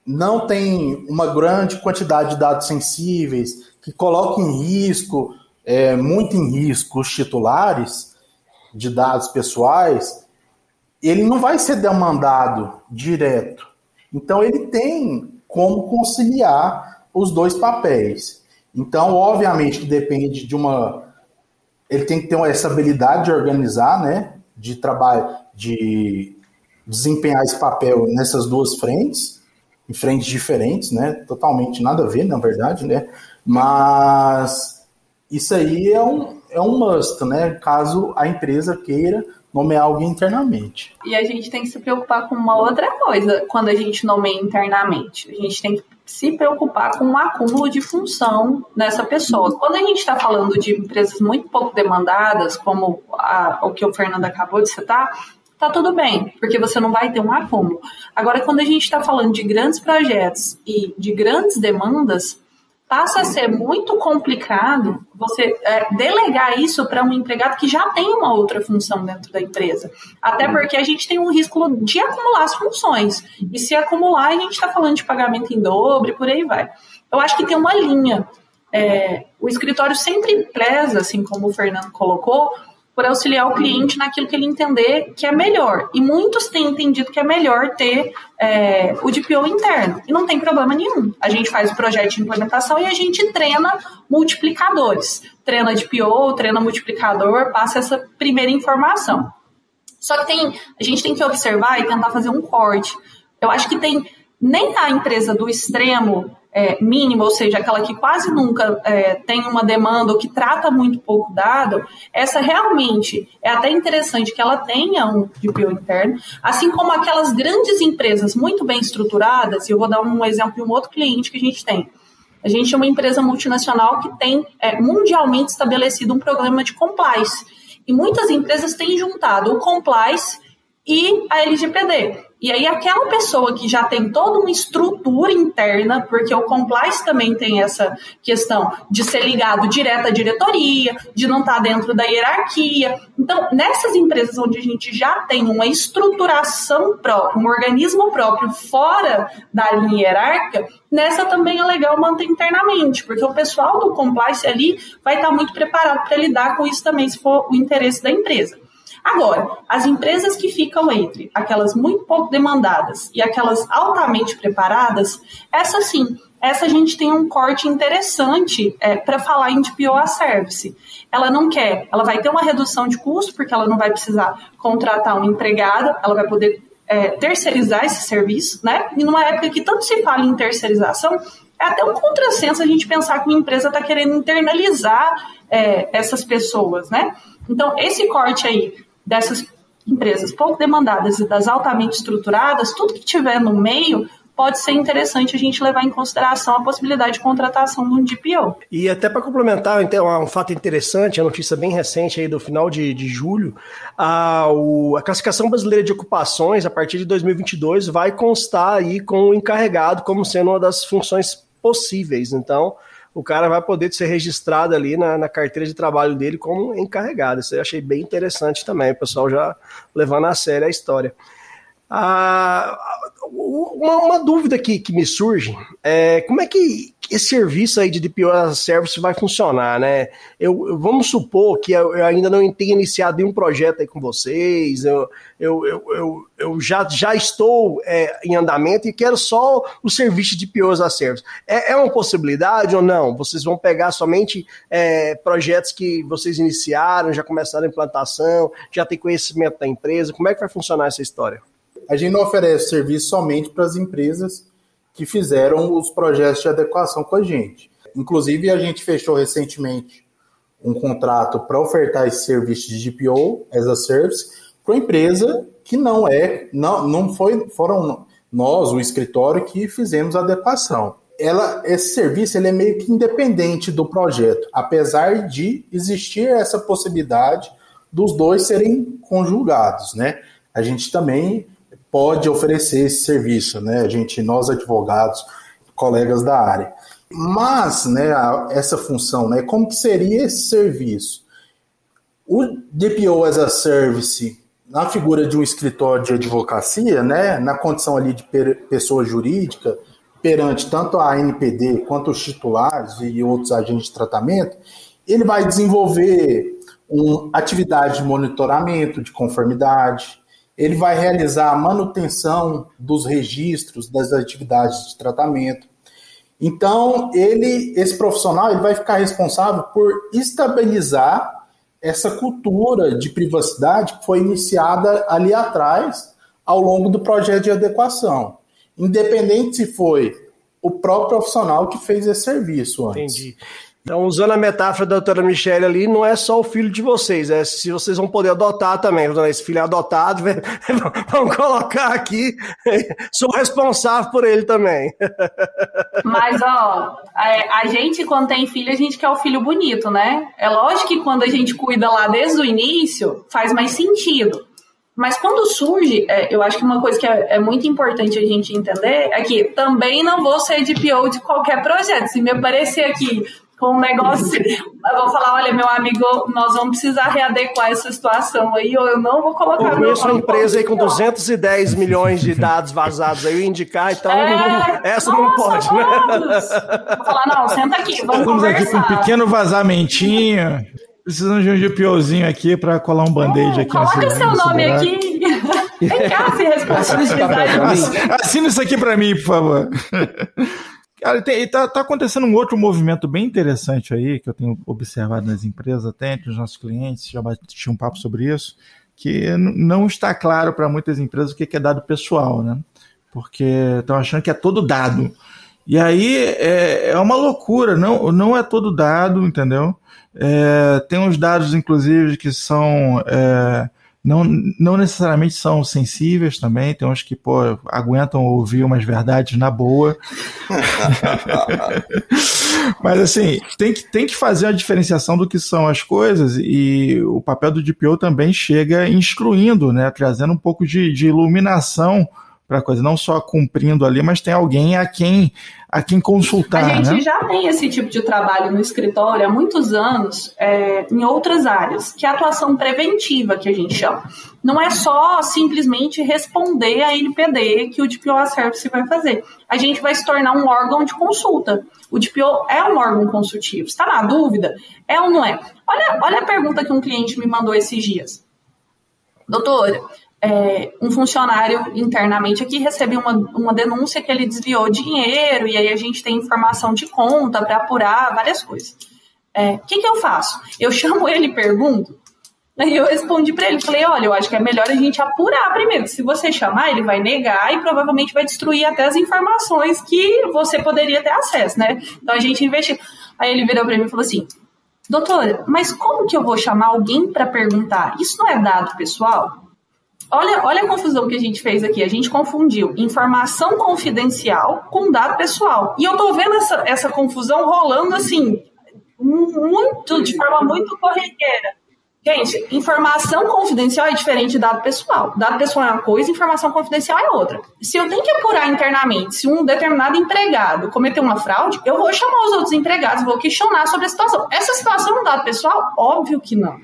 não tem uma grande quantidade de dados sensíveis, que coloca em risco, é, muito em risco, os titulares de dados pessoais, ele não vai ser demandado direto. Então, ele tem como conciliar os dois papéis. Então, obviamente, depende de uma. Ele tem que ter essa habilidade de organizar, né? De trabalho, de desempenhar esse papel nessas duas frentes, em frentes diferentes, né? Totalmente nada a ver, na verdade, né? Mas isso aí é um, é um must, né? Caso a empresa queira nomear alguém internamente. E a gente tem que se preocupar com uma outra coisa quando a gente nomeia internamente. A gente tem que se preocupar com um acúmulo de função nessa pessoa. Quando a gente está falando de empresas muito pouco demandadas, como a, o que o Fernando acabou de citar, tá tudo bem, porque você não vai ter um acúmulo. Agora, quando a gente está falando de grandes projetos e de grandes demandas, passa a ser muito complicado você é, delegar isso para um empregado que já tem uma outra função dentro da empresa. Até porque a gente tem um risco de acumular as funções. E se acumular, a gente está falando de pagamento em dobro e por aí vai. Eu acho que tem uma linha. É, o escritório sempre preza, assim como o Fernando colocou, por auxiliar o cliente naquilo que ele entender que é melhor. E muitos têm entendido que é melhor ter é, o DPO interno. E não tem problema nenhum. A gente faz o projeto de implementação e a gente treina multiplicadores. Treina DPO, treina multiplicador, passa essa primeira informação. Só que tem, a gente tem que observar e tentar fazer um corte. Eu acho que tem nem a empresa do extremo é, mínima, ou seja, aquela que quase nunca é, tem uma demanda ou que trata muito pouco dado, essa realmente é até interessante que ela tenha um DPO interno, assim como aquelas grandes empresas muito bem estruturadas, e eu vou dar um exemplo de um outro cliente que a gente tem. A gente é uma empresa multinacional que tem é, mundialmente estabelecido um programa de compliance. E muitas empresas têm juntado o compliance e a LGPD. E aí, aquela pessoa que já tem toda uma estrutura interna, porque o compliance também tem essa questão de ser ligado direto à diretoria, de não estar dentro da hierarquia. Então, nessas empresas onde a gente já tem uma estruturação própria, um organismo próprio fora da linha hierárquica, nessa também é legal manter internamente, porque o pessoal do compliance ali vai estar muito preparado para lidar com isso também, se for o interesse da empresa. Agora, as empresas que ficam entre aquelas muito pouco demandadas e aquelas altamente preparadas, essa sim, essa a gente tem um corte interessante é, para falar em DPO a service. Ela não quer, ela vai ter uma redução de custo, porque ela não vai precisar contratar um empregado, ela vai poder é, terceirizar esse serviço, né? E numa época que tanto se fala em terceirização, é até um contrassenso a gente pensar que uma empresa está querendo internalizar é, essas pessoas, né? Então, esse corte aí dessas empresas pouco demandadas e das altamente estruturadas, tudo que tiver no meio pode ser interessante a gente levar em consideração a possibilidade de contratação de um DPO. E até para complementar, então, um fato interessante, a notícia bem recente aí do final de, de julho, a, o, a classificação brasileira de ocupações, a partir de 2022, vai constar aí com o encarregado como sendo uma das funções possíveis. Então, o cara vai poder ser registrado ali na, na, carteira de trabalho dele como encarregado. Isso eu achei bem interessante também, o pessoal já levando a sério a história. Ah, uma, uma, dúvida que, que me surge é como é que esse serviço aí de DPO as a Service vai funcionar, né? Eu, vamos supor que eu, eu, ainda não tenha iniciado nenhum projeto aí com vocês, eu, eu, eu, eu, eu já, já estou é, em andamento e quero só o serviço de DPO as a Service. É, é uma possibilidade ou não? Vocês vão pegar somente é, projetos que vocês iniciaram, já começaram a implantação, já tem conhecimento da empresa? Como é que vai funcionar essa história? A gente não oferece serviço somente para as empresas que fizeram os projetos de adequação com a gente. Inclusive, a gente fechou recentemente um contrato para ofertar esse serviço de GPO as a service para uma empresa que não é, não, não foi, foram nós, o escritório, que fizemos a adequação. Ela, esse serviço ele é meio que independente do projeto, apesar de existir essa possibilidade dos dois serem conjugados, né? A gente também pode oferecer esse serviço, né? A gente, nós advogados, colegas da área. Mas, né, essa função, né, como que seria esse serviço? O DPO as a Service, na figura de um escritório de advocacia, né, na condição ali de pessoa jurídica, perante tanto a NPD quanto os titulares e outros agentes de tratamento, ele vai desenvolver uma atividade de monitoramento de conformidade, ele vai realizar a manutenção dos registros das atividades de tratamento. Então, ele, esse profissional, ele vai ficar responsável por estabilizar essa cultura de privacidade que foi iniciada ali atrás, ao longo do projeto de adequação. Independente se foi o próprio profissional que fez esse serviço antes. Entendi. Então, usando a metáfora da doutora Michelle ali, não é só o filho de vocês, é se vocês vão poder adotar também. Esse filho é adotado, <laughs> vamos colocar aqui, <laughs> sou responsável por ele também. <laughs> Mas, ó, a, gente, quando tem filho, a gente quer o filho bonito, né? É lógico que quando a gente cuida lá desde o início, faz mais sentido. Mas quando surge, é, eu acho que uma coisa que é, é, muito importante a gente entender é que também não vou ser de PO de qualquer projeto. Se me aparecer aqui com um negócio. eu vou falar, olha, meu amigo, nós vamos precisar readequar essa situação aí, ou eu não vou colocar. Eu conheço uma empresa aí com 210 milhões de dados vazados aí, eu indicar, então é, essa nossa, não pode, né? Vou falar, não, senta aqui, vamos Estamos conversar. aqui com um pequeno vazamentinho. Precisamos de um GPOzinho aqui para colar um band-aid é, aqui. Coloca seu nome aqui. Vem cá, se <laughs> responsabilidade. Assina isso aqui para mim, por favor. Cara, tem, tá, tá, acontecendo um outro movimento bem interessante aí, que eu tenho observado nas empresas, até entre os nossos clientes, já bati um papo sobre isso, que não está claro para muitas empresas o que é dado pessoal, né? Porque estão achando que é todo dado. E aí é, é uma loucura, não, não é todo dado, entendeu? É, tem uns dados, inclusive, que são. É, não, não necessariamente são sensíveis também, tem uns que pô, aguentam ouvir umas verdades na boa. <laughs> Mas assim, tem que, tem que fazer a diferenciação do que são as coisas e o papel do DPO também chega instruindo, né, trazendo um pouco de, de iluminação para coisa, não só cumprindo ali, mas tem alguém a quem a quem consultar. A gente né? já tem esse tipo de trabalho no escritório há muitos anos é, em outras áreas, que é a atuação preventiva, que a gente chama. Não é só simplesmente responder a NPD que o DPO Service vai fazer. A gente vai se tornar um órgão de consulta. O DPO é um órgão consultivo. Está na dúvida? É ou não é? Olha, olha a pergunta que um cliente me mandou esses dias. doutora, é, um funcionário internamente aqui recebeu uma, uma denúncia que ele desviou dinheiro e aí a gente tem informação de conta para apurar várias coisas. O é, que, que eu faço? Eu chamo ele e pergunto. Aí eu respondi para ele, falei, olha, eu acho que é melhor a gente apurar primeiro. Se você chamar, ele vai negar e provavelmente vai destruir até as informações que você poderia ter acesso, né? Então a gente investiga. Aí ele virou para mim e falou assim, doutora, mas como que eu vou chamar alguém para perguntar? Isso não é dado pessoal? Olha, olha a confusão que a gente fez aqui. A gente confundiu informação confidencial com dado pessoal. E eu tô vendo essa, essa confusão rolando assim, muito, de forma muito corriqueira. Gente, informação confidencial é diferente de dado pessoal. Dado pessoal é uma coisa, informação confidencial é outra. Se eu tenho que apurar internamente se um determinado empregado cometeu uma fraude, eu vou chamar os outros empregados, vou questionar sobre a situação. Essa situação é um dado pessoal? Óbvio que não.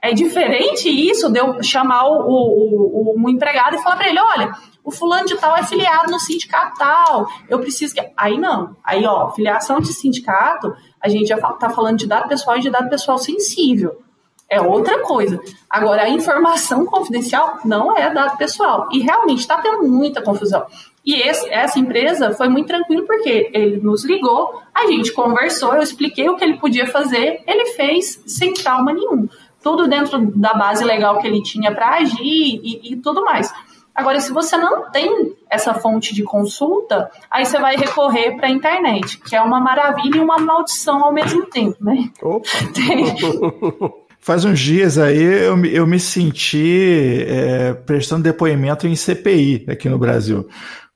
É diferente isso de eu chamar o, o, o um empregado e falar para ele: olha, o fulano de tal é filiado no sindicato tal, eu preciso que. Aí não. Aí, ó, filiação de sindicato, a gente já tá falando de dado pessoal e de dado pessoal sensível. É outra coisa. Agora, a informação confidencial não é dado pessoal. E realmente está tendo muita confusão. E esse, essa empresa foi muito tranquilo porque ele nos ligou, a gente conversou, eu expliquei o que ele podia fazer, ele fez sem trauma nenhum tudo dentro da base legal que ele tinha para agir e, e tudo mais. Agora, se você não tem essa fonte de consulta, aí você vai recorrer para a internet, que é uma maravilha e uma maldição ao mesmo tempo, né? Opa. <laughs> <laughs> Faz uns dias aí eu, eu me senti é, prestando depoimento em CPI aqui no Brasil,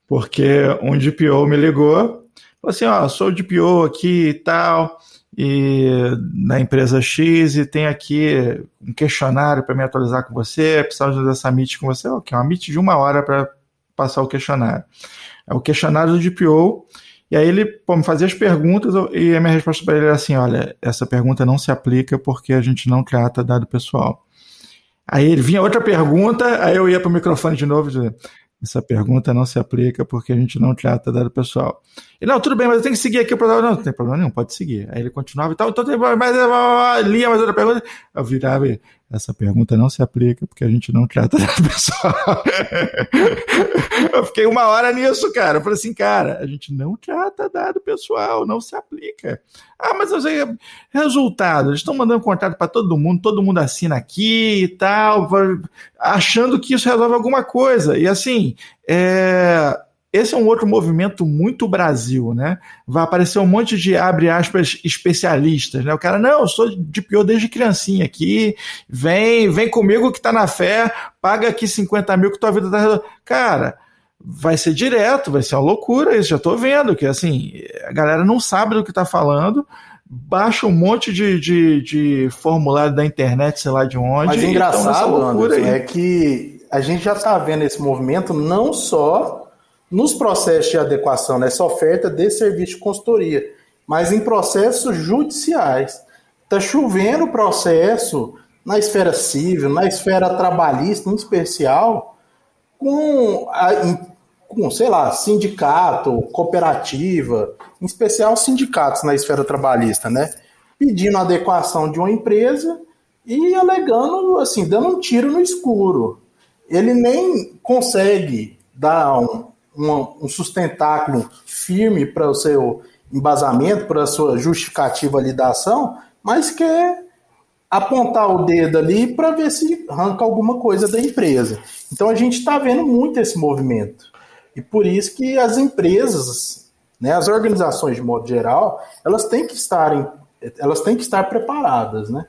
porque um DPO me ligou, falou assim, ó, sou o DPO aqui e tal, e na empresa X e tem aqui um questionário para me atualizar com você, precisamos dessa meet com você, ok, uma meet de uma hora para passar o questionário. É o questionário do DPO, e aí ele pô, me fazia as perguntas e a minha resposta para ele era assim, olha, essa pergunta não se aplica porque a gente não trata dado pessoal. Aí ele vinha outra pergunta, aí eu ia para o microfone de novo e dizia, essa pergunta não se aplica porque a gente não trata dado pessoal. E não, tudo bem, mas eu tenho que seguir aqui o programa. Não, não tem problema nenhum, pode seguir. Aí ele continuava e tal, então tem mais, lia mais outra pergunta. Eu virava e essa pergunta não se aplica porque a gente não trata da pessoa. <laughs> eu fiquei uma hora nisso, cara. Eu falei assim, cara, a gente não trata dado pessoal, não se aplica. Ah, mas eu sei, resultado, eles estão mandando contrato para todo mundo, todo mundo assina aqui e tal, achando que isso resolve alguma coisa. E assim, é esse é um outro movimento muito Brasil, né? Vai aparecer um monte de, abre aspas, especialistas, né? O cara, não, eu sou de pior desde criancinha aqui, vem, vem comigo que tá na fé, paga aqui 50 mil que tua vida tá resolvida. Cara, vai ser direto, vai ser uma loucura isso, já tô vendo, que assim, a galera não sabe do que tá falando, baixa um monte de, de, de formulário da internet, sei lá de onde. Mas engraçado, Anderson, é que a gente já tá vendo esse movimento não só nos processos de adequação nessa oferta de serviço de consultoria, mas em processos judiciais. Está chovendo processo na esfera civil, na esfera trabalhista, em especial, com, com, sei lá, sindicato, cooperativa, em especial sindicatos na esfera trabalhista, né? Pedindo adequação de uma empresa e alegando, assim, dando um tiro no escuro. Ele nem consegue dar um, um sustentáculo firme para o seu embasamento, para a sua justificativa ali da ação, mas quer apontar o dedo ali para ver se arranca alguma coisa da empresa. Então a gente está vendo muito esse movimento. E por isso que as empresas, né, as organizações de modo geral, elas têm que estarem, elas têm que estar preparadas, né?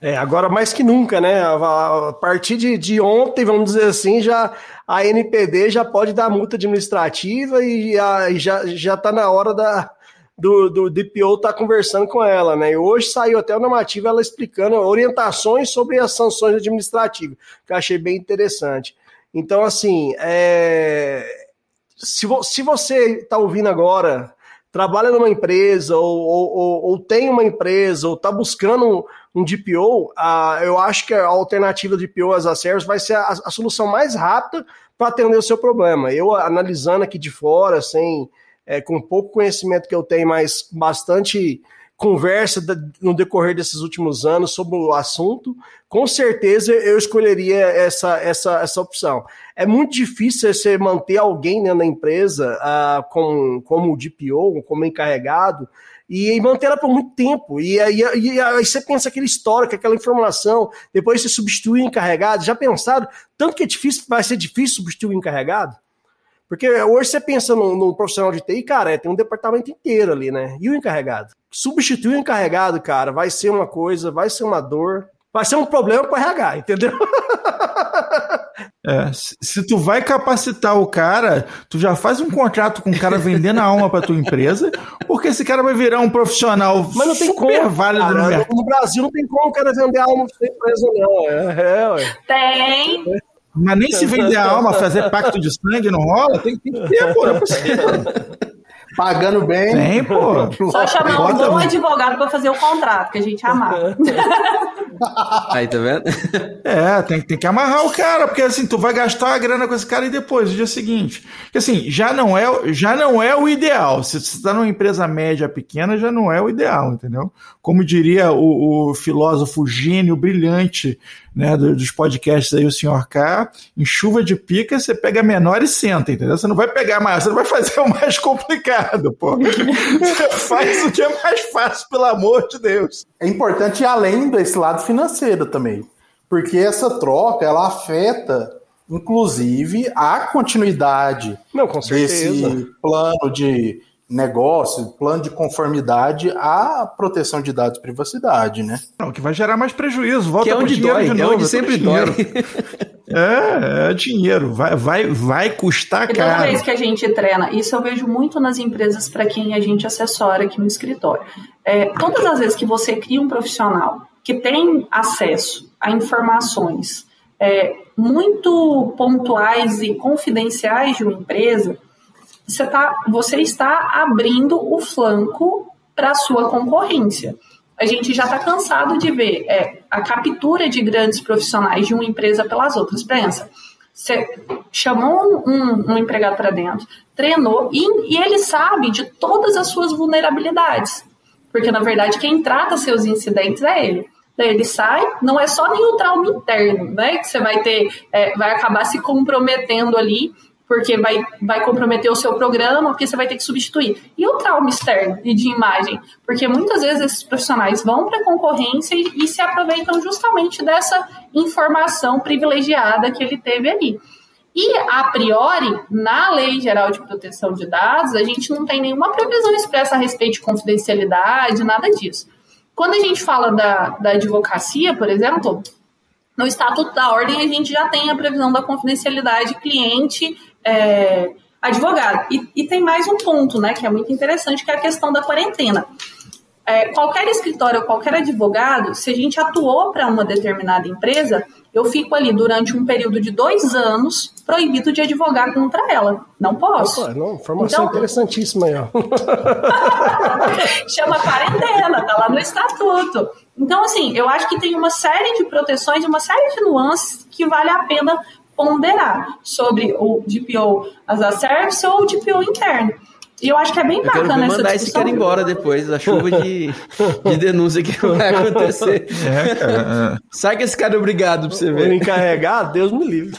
É, agora mais que nunca, né? A, partir de, de ontem, vamos dizer assim, já a NPD já pode dar multa administrativa e, a, já já está na hora da do, do DPO estar tá conversando com ela, né? E hoje saiu até a normativa ela explicando orientações sobre as sanções administrativas, que eu achei bem interessante. Então, assim, é, se, vo, se você está ouvindo agora, trabalha numa empresa ou, ou, ou, ou tem uma empresa ou está buscando um DPO, uh, eu acho que a alternativa de DPO as a service vai ser a, a solução mais rápida para atender o seu problema. Eu analisando aqui de fora, sem, é, com pouco conhecimento que eu tenho, mas bastante conversa no decorrer desses últimos anos sobre o assunto, com certeza eu escolheria essa, essa, essa opção. É muito difícil você manter alguém né, na empresa uh, com, como DPO, como encarregado, e manter ela por muito tempo. E aí, e aí você pensa aquele histórico, aquela informação, depois você substitui encarregado. Já pensaram? Tanto que é difícil, vai ser difícil substituir o encarregado? Porque hoje você pensa num, profissional de TI, cara, é, tem um departamento inteiro ali, né? E o encarregado? Substituir o encarregado, cara, vai ser uma coisa, vai ser uma dor, vai ser um problema para RH, entendeu? <laughs> É, se, tu vai capacitar o cara, tu já faz um contrato com o cara vendendo a alma para tua empresa, porque esse cara vai virar um profissional Mas não tem super como, válido cara, no mercado. No Brasil não tem como o cara vender a alma para sua empresa, não. É, é, ué. Tem. Mas nem se vender a alma, fazer pacto de sangue não rola, tem, tem que ter, pô, não é possível. Pagando bem. Tem, pô. Só chamar um bom advogado para fazer o contrato, que a gente amar. <laughs> Aí, tá vendo? <laughs> É, tem, tem que amarrar o cara, porque assim, tu vai gastar a grana com esse cara e depois, no dia seguinte. Porque assim, já não é, já não é o ideal. Se você está numa empresa média pequena, já não é o ideal, entendeu? Como diria o, o filósofo gênio brilhante né, dos podcasts aí, o senhor K, em chuva de pica, você pega menor e senta, entendeu? Você não vai pegar mais, você não vai fazer o mais complicado, pô. Você <laughs> faz o que é mais fácil, pelo amor de Deus. É importante ir além desse lado financeiro também, porque essa troca, ela afeta inclusive a continuidade Não, desse plano de negócio, plano de conformidade à proteção de dados e privacidade, né? Não, que vai gerar mais prejuízo. Volta que é onde dói, de novo, é onde sempre dói. <laughs> é, é dinheiro, vai, vai, vai custar e caro. Toda vez que a gente treina, isso eu vejo muito nas empresas para quem a gente assessora aqui no escritório. É, todas as vezes que você cria um profissional que tem acesso a informações é, muito pontuais e confidenciais de uma empresa, você, tá, você está abrindo o flanco para a sua concorrência. A gente já está cansado de ver é, a captura de grandes profissionais de uma empresa pelas outras. Pensa, você chamou um, um empregado para dentro, treinou e, e ele sabe de todas as suas vulnerabilidades. Porque, na verdade, quem trata seus incidentes é ele. Daí ele sai, não é só o trauma interno, né? Que você vai ter, é, vai acabar se comprometendo ali porque vai, vai comprometer o seu programa, porque você vai ter que substituir. E o trauma externo e de imagem? Porque muitas vezes esses profissionais vão para a concorrência e, e, se aproveitam justamente dessa informação privilegiada que ele teve ali. E, a priori, na Lei Geral de Proteção de Dados, a gente não tem nenhuma previsão expressa a respeito de confidencialidade, nada disso. Quando a gente fala da, da advocacia, por exemplo, no Estatuto da Ordem a gente já tem a previsão da confidencialidade cliente é, advogado. E, e, tem mais um ponto, né, que é muito interessante, que é a questão da quarentena. É, qualquer escritório, qualquer advogado, se a gente atuou para uma determinada empresa, eu fico ali durante um período de dois anos proibido de advogar contra ela. Não posso. Opa, não, informação então, interessantíssima aí, ó. <laughs> chama quarentena, tá lá no estatuto. Então, assim, eu acho que tem uma série de proteções, uma série de nuances que vale a pena ponderar sobre o DPO as a service ou o DPO interno. E eu acho que é bem eu bacana quero essa mandar esse cara embora depois da chuva de, de denúncia que vai <laughs> acontecer. É, cara. Sai que esse cara é obrigado pra você ver. O encarregado, Deus me livre.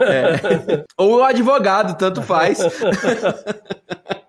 É. Ou o advogado, tanto faz. <laughs>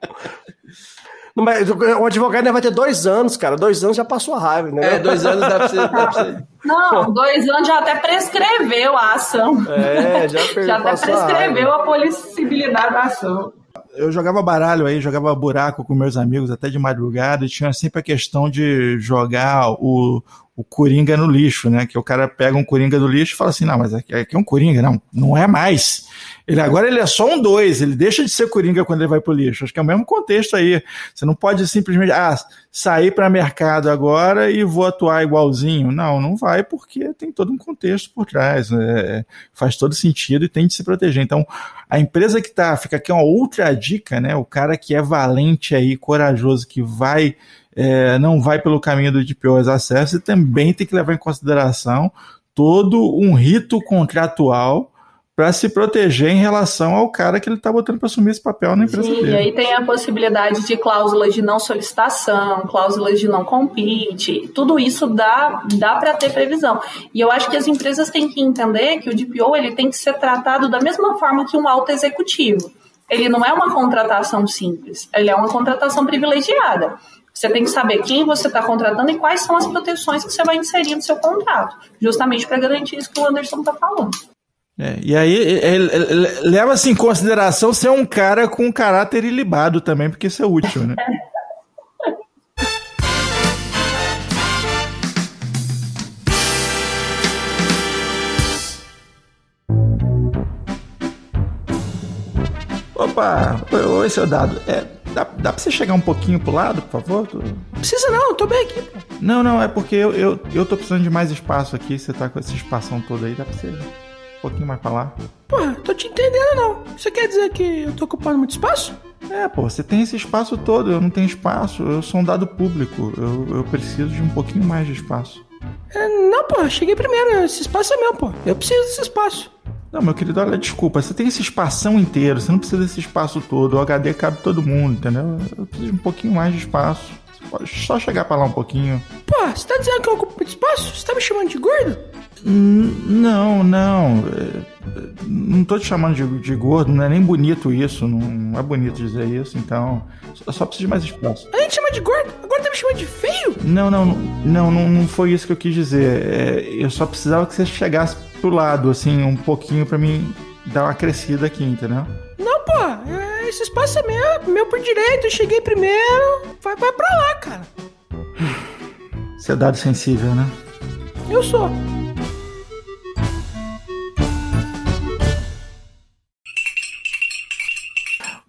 O advogado ainda vai ter dois anos, cara. Dois anos já passou a raiva, né? É, dois anos dá pra você. Dá pra você... Não, dois anos já até prescreveu a ação. É, já, <laughs> já até prescreveu a, a possibilidade da ação eu jogava baralho aí, jogava buraco com meus amigos até de madrugada e tinha sempre a questão de jogar o, o Coringa no lixo, né? Que o cara pega um Coringa do lixo e fala assim, não, mas aqui, aqui é um Coringa, não, não é mais. Ele agora ele é só um dois, ele deixa de ser Coringa quando ele vai pro lixo. Acho que é o mesmo contexto aí. Você não pode simplesmente, ah, sair para mercado agora e vou atuar igualzinho. Não, não vai porque tem todo um contexto por trás. É, faz todo sentido e tem de se proteger. Então, a empresa que tá, fica aqui uma outra dica, né? O cara que é valente aí, corajoso, que vai é, não vai pelo caminho do DPO as acessos, também tem que levar em consideração todo um rito contratual para se proteger em relação ao cara que ele está botando para assumir esse papel na empresa Sim, dele. E aí tem a possibilidade de cláusulas de não solicitação, cláusulas de não compete, tudo isso dá, dá para ter previsão. E eu acho que as empresas têm que entender que o DPO ele tem que ser tratado da mesma forma que um alto executivo. Ele não é uma contratação simples, ele é uma contratação privilegiada. Você tem que saber quem você está contratando e quais são as proteções que você vai inserir no seu contrato, justamente para garantir isso que o Anderson está falando. É, e aí leva-se em consideração ser um cara com caráter ilibado também, porque isso é útil, né? <laughs> Opa, oi, seu dado. É, dá, dá pra você chegar um pouquinho pro lado, por favor? Precisa não, eu tô bem aqui. Não, não, é porque eu, eu, eu tô precisando de mais espaço aqui. Você tá com esse espação todo aí, dá pra você um pouquinho mais pra lá. Pô, tô te entendendo não. Você quer dizer que eu tô ocupando muito espaço? É, pô, você tem esse espaço todo, eu não tenho espaço, eu sou um dado público, eu, eu preciso de um pouquinho mais de espaço. É, não, pô, cheguei primeiro, esse espaço é meu, pô. Eu preciso desse espaço. Não, meu querido, olha, desculpa, você tem esse espação inteiro, você não precisa desse espaço todo, o HD cabe todo mundo, entendeu? Eu preciso de um pouquinho mais de espaço. Você pode só chegar pra lá um pouquinho. Pô, você tá dizendo que eu ocupo muito espaço? Você tá me chamando de gordo? Não, não. Não tô te chamando de, de, gordo, não é nem bonito isso, não é bonito dizer isso, então. Eu só preciso de mais espaço. A gente chama de gordo, tá me chamando de feio? Não, não, não, não, não foi isso que eu quis dizer. É, eu só precisava que você chegasse pro lado, assim, um pouquinho para mim dar uma crescida aqui, entendeu? Não, pô, esse espaço é meu, meu por direito, eu cheguei primeiro. Vai, vai pra lá, cara. Você é dado sensível, né? Eu sou.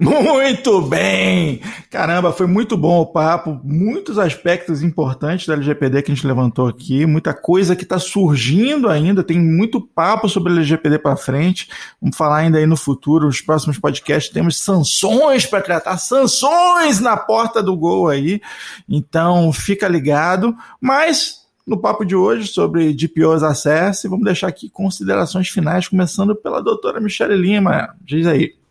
Muito bem! Caramba, foi muito bom o papo, muitos aspectos importantes da LGPD que a gente levantou aqui, muita coisa que está surgindo ainda, tem muito papo sobre LGPD para frente. Vamos falar ainda aí no futuro, nos próximos podcasts temos sanções para tratar, sanções na porta do gol aí. Então, fica ligado, mas no papo de hoje sobre DPOs Access, vamos deixar aqui considerações finais, começando pela doutora Michele Lima. Diz aí.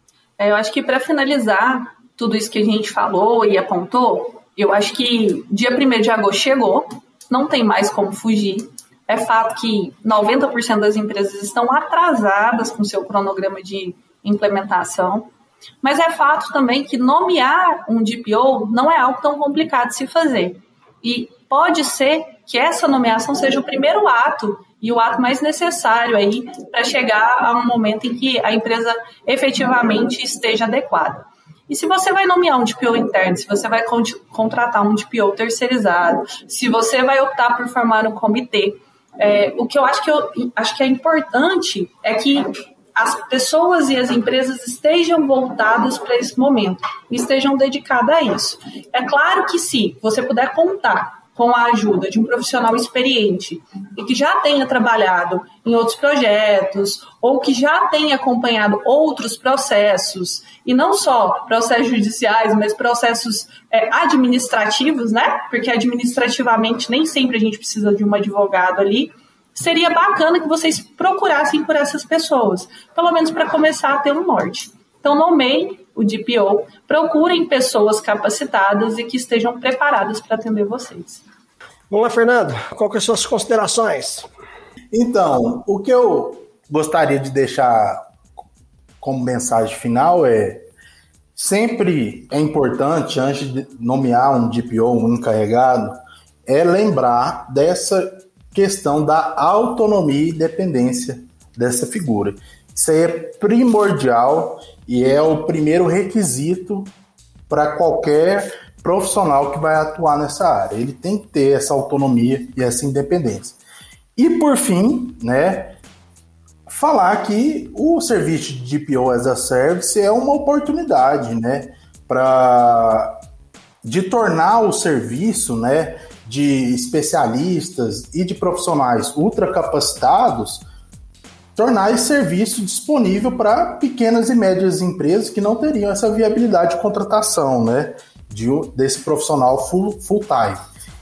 É, eu acho que para finalizar tudo isso que a gente falou e apontou, eu acho que dia 1 de agosto chegou, não tem mais como fugir. É fato que 90% das empresas estão atrasadas com seu cronograma de implementação, mas é fato também que nomear um DPO não é algo tão complicado de se fazer. E pode ser que essa nomeação seja o primeiro ato e o ato mais necessário aí para chegar a um momento em que a empresa efetivamente esteja adequada. E se você vai nomear um DPO interno, se você vai contratar um DPO terceirizado, se você vai optar por formar um comitê, é, o que eu acho que eu acho que é importante é que as pessoas e as empresas estejam voltadas para esse momento, estejam dedicadas a isso. É claro que se você puder contar com a ajuda de um profissional experiente e que já tenha trabalhado em outros projetos ou que já tenha acompanhado outros processos e não só processos judiciais, mas processos é, administrativos, né? Porque administrativamente nem sempre a gente precisa de um advogado ali. Seria bacana que vocês procurassem por essas pessoas, pelo menos para começar a ter um norte. Então, nomeiem o DPO, procurem pessoas capacitadas e que estejam preparadas para atender vocês. Vamos lá, Fernando. Qual que são as suas considerações? Então, o que eu gostaria de deixar como mensagem final é sempre é importante, antes de nomear um DPO, um encarregado, é lembrar dessa questão da autonomia e dependência dessa figura. Isso aí é primordial e é o primeiro requisito para qualquer profissional que vai atuar nessa área. Ele tem que ter essa autonomia e essa independência. E por fim, né, falar que o serviço de DPO as a Service é uma oportunidade, né, para de tornar o serviço, né, de especialistas e de profissionais ultracapacitados tornar esse serviço disponível para pequenas e médias empresas que não teriam essa viabilidade de contratação, né, de, desse profissional full, full time.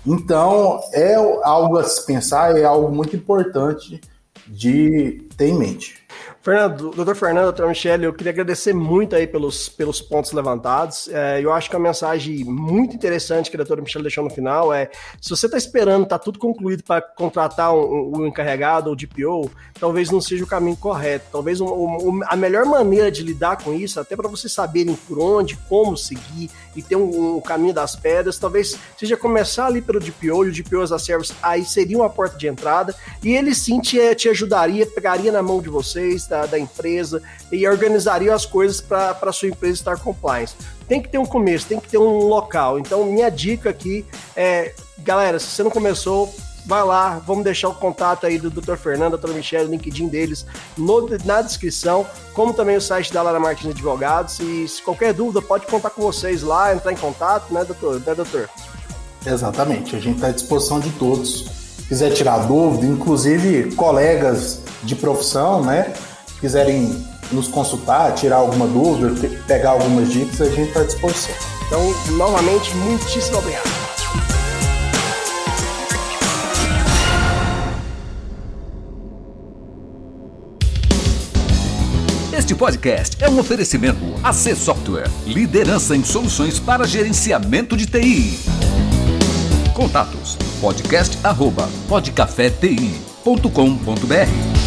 Então, é algo a se pensar, é algo muito importante de ter em mente. Fernando, doutor Fernando, doutor Michele, eu queria agradecer muito aí pelos, pelos pontos levantados. É, eu acho que a mensagem muito interessante que a doutora Michele deixou no final é: se você está esperando, está tudo concluído para contratar um, um, encarregado ou DPO, talvez não seja o caminho correto. Talvez um, um, a melhor maneira de lidar com isso, até para vocês saberem por onde, como seguir e ter um, caminho das pedras, talvez seja começar ali pelo DPO, e o DPO as a Service aí seria uma porta de entrada, e ele sim te, te ajudaria, pegaria na mão de vocês da, da empresa e organizaria as coisas para a sua empresa estar compliance. Tem que ter um começo, tem que ter um local. Então, minha dica aqui é, galera, se você não começou, vai lá, vamos deixar o contato aí do Dr. Fernando, Dr. Michel, o LinkedIn deles no, na descrição, como também o site da Lara Martins Advogados. E se qualquer dúvida, pode contar com vocês lá, entrar em contato, né, doutor? Né, doutor? Exatamente, a gente está à disposição de todos. Quiser tirar dúvida, inclusive colegas de profissão, né? Quiserem nos consultar, tirar alguma dúvida, pegar algumas dicas, a gente está à disposição. Então, novamente, muitíssimo obrigado. Este podcast é um oferecimento AC Software, liderança em soluções para gerenciamento de TI. Contatos podcast@podcafeti.com.br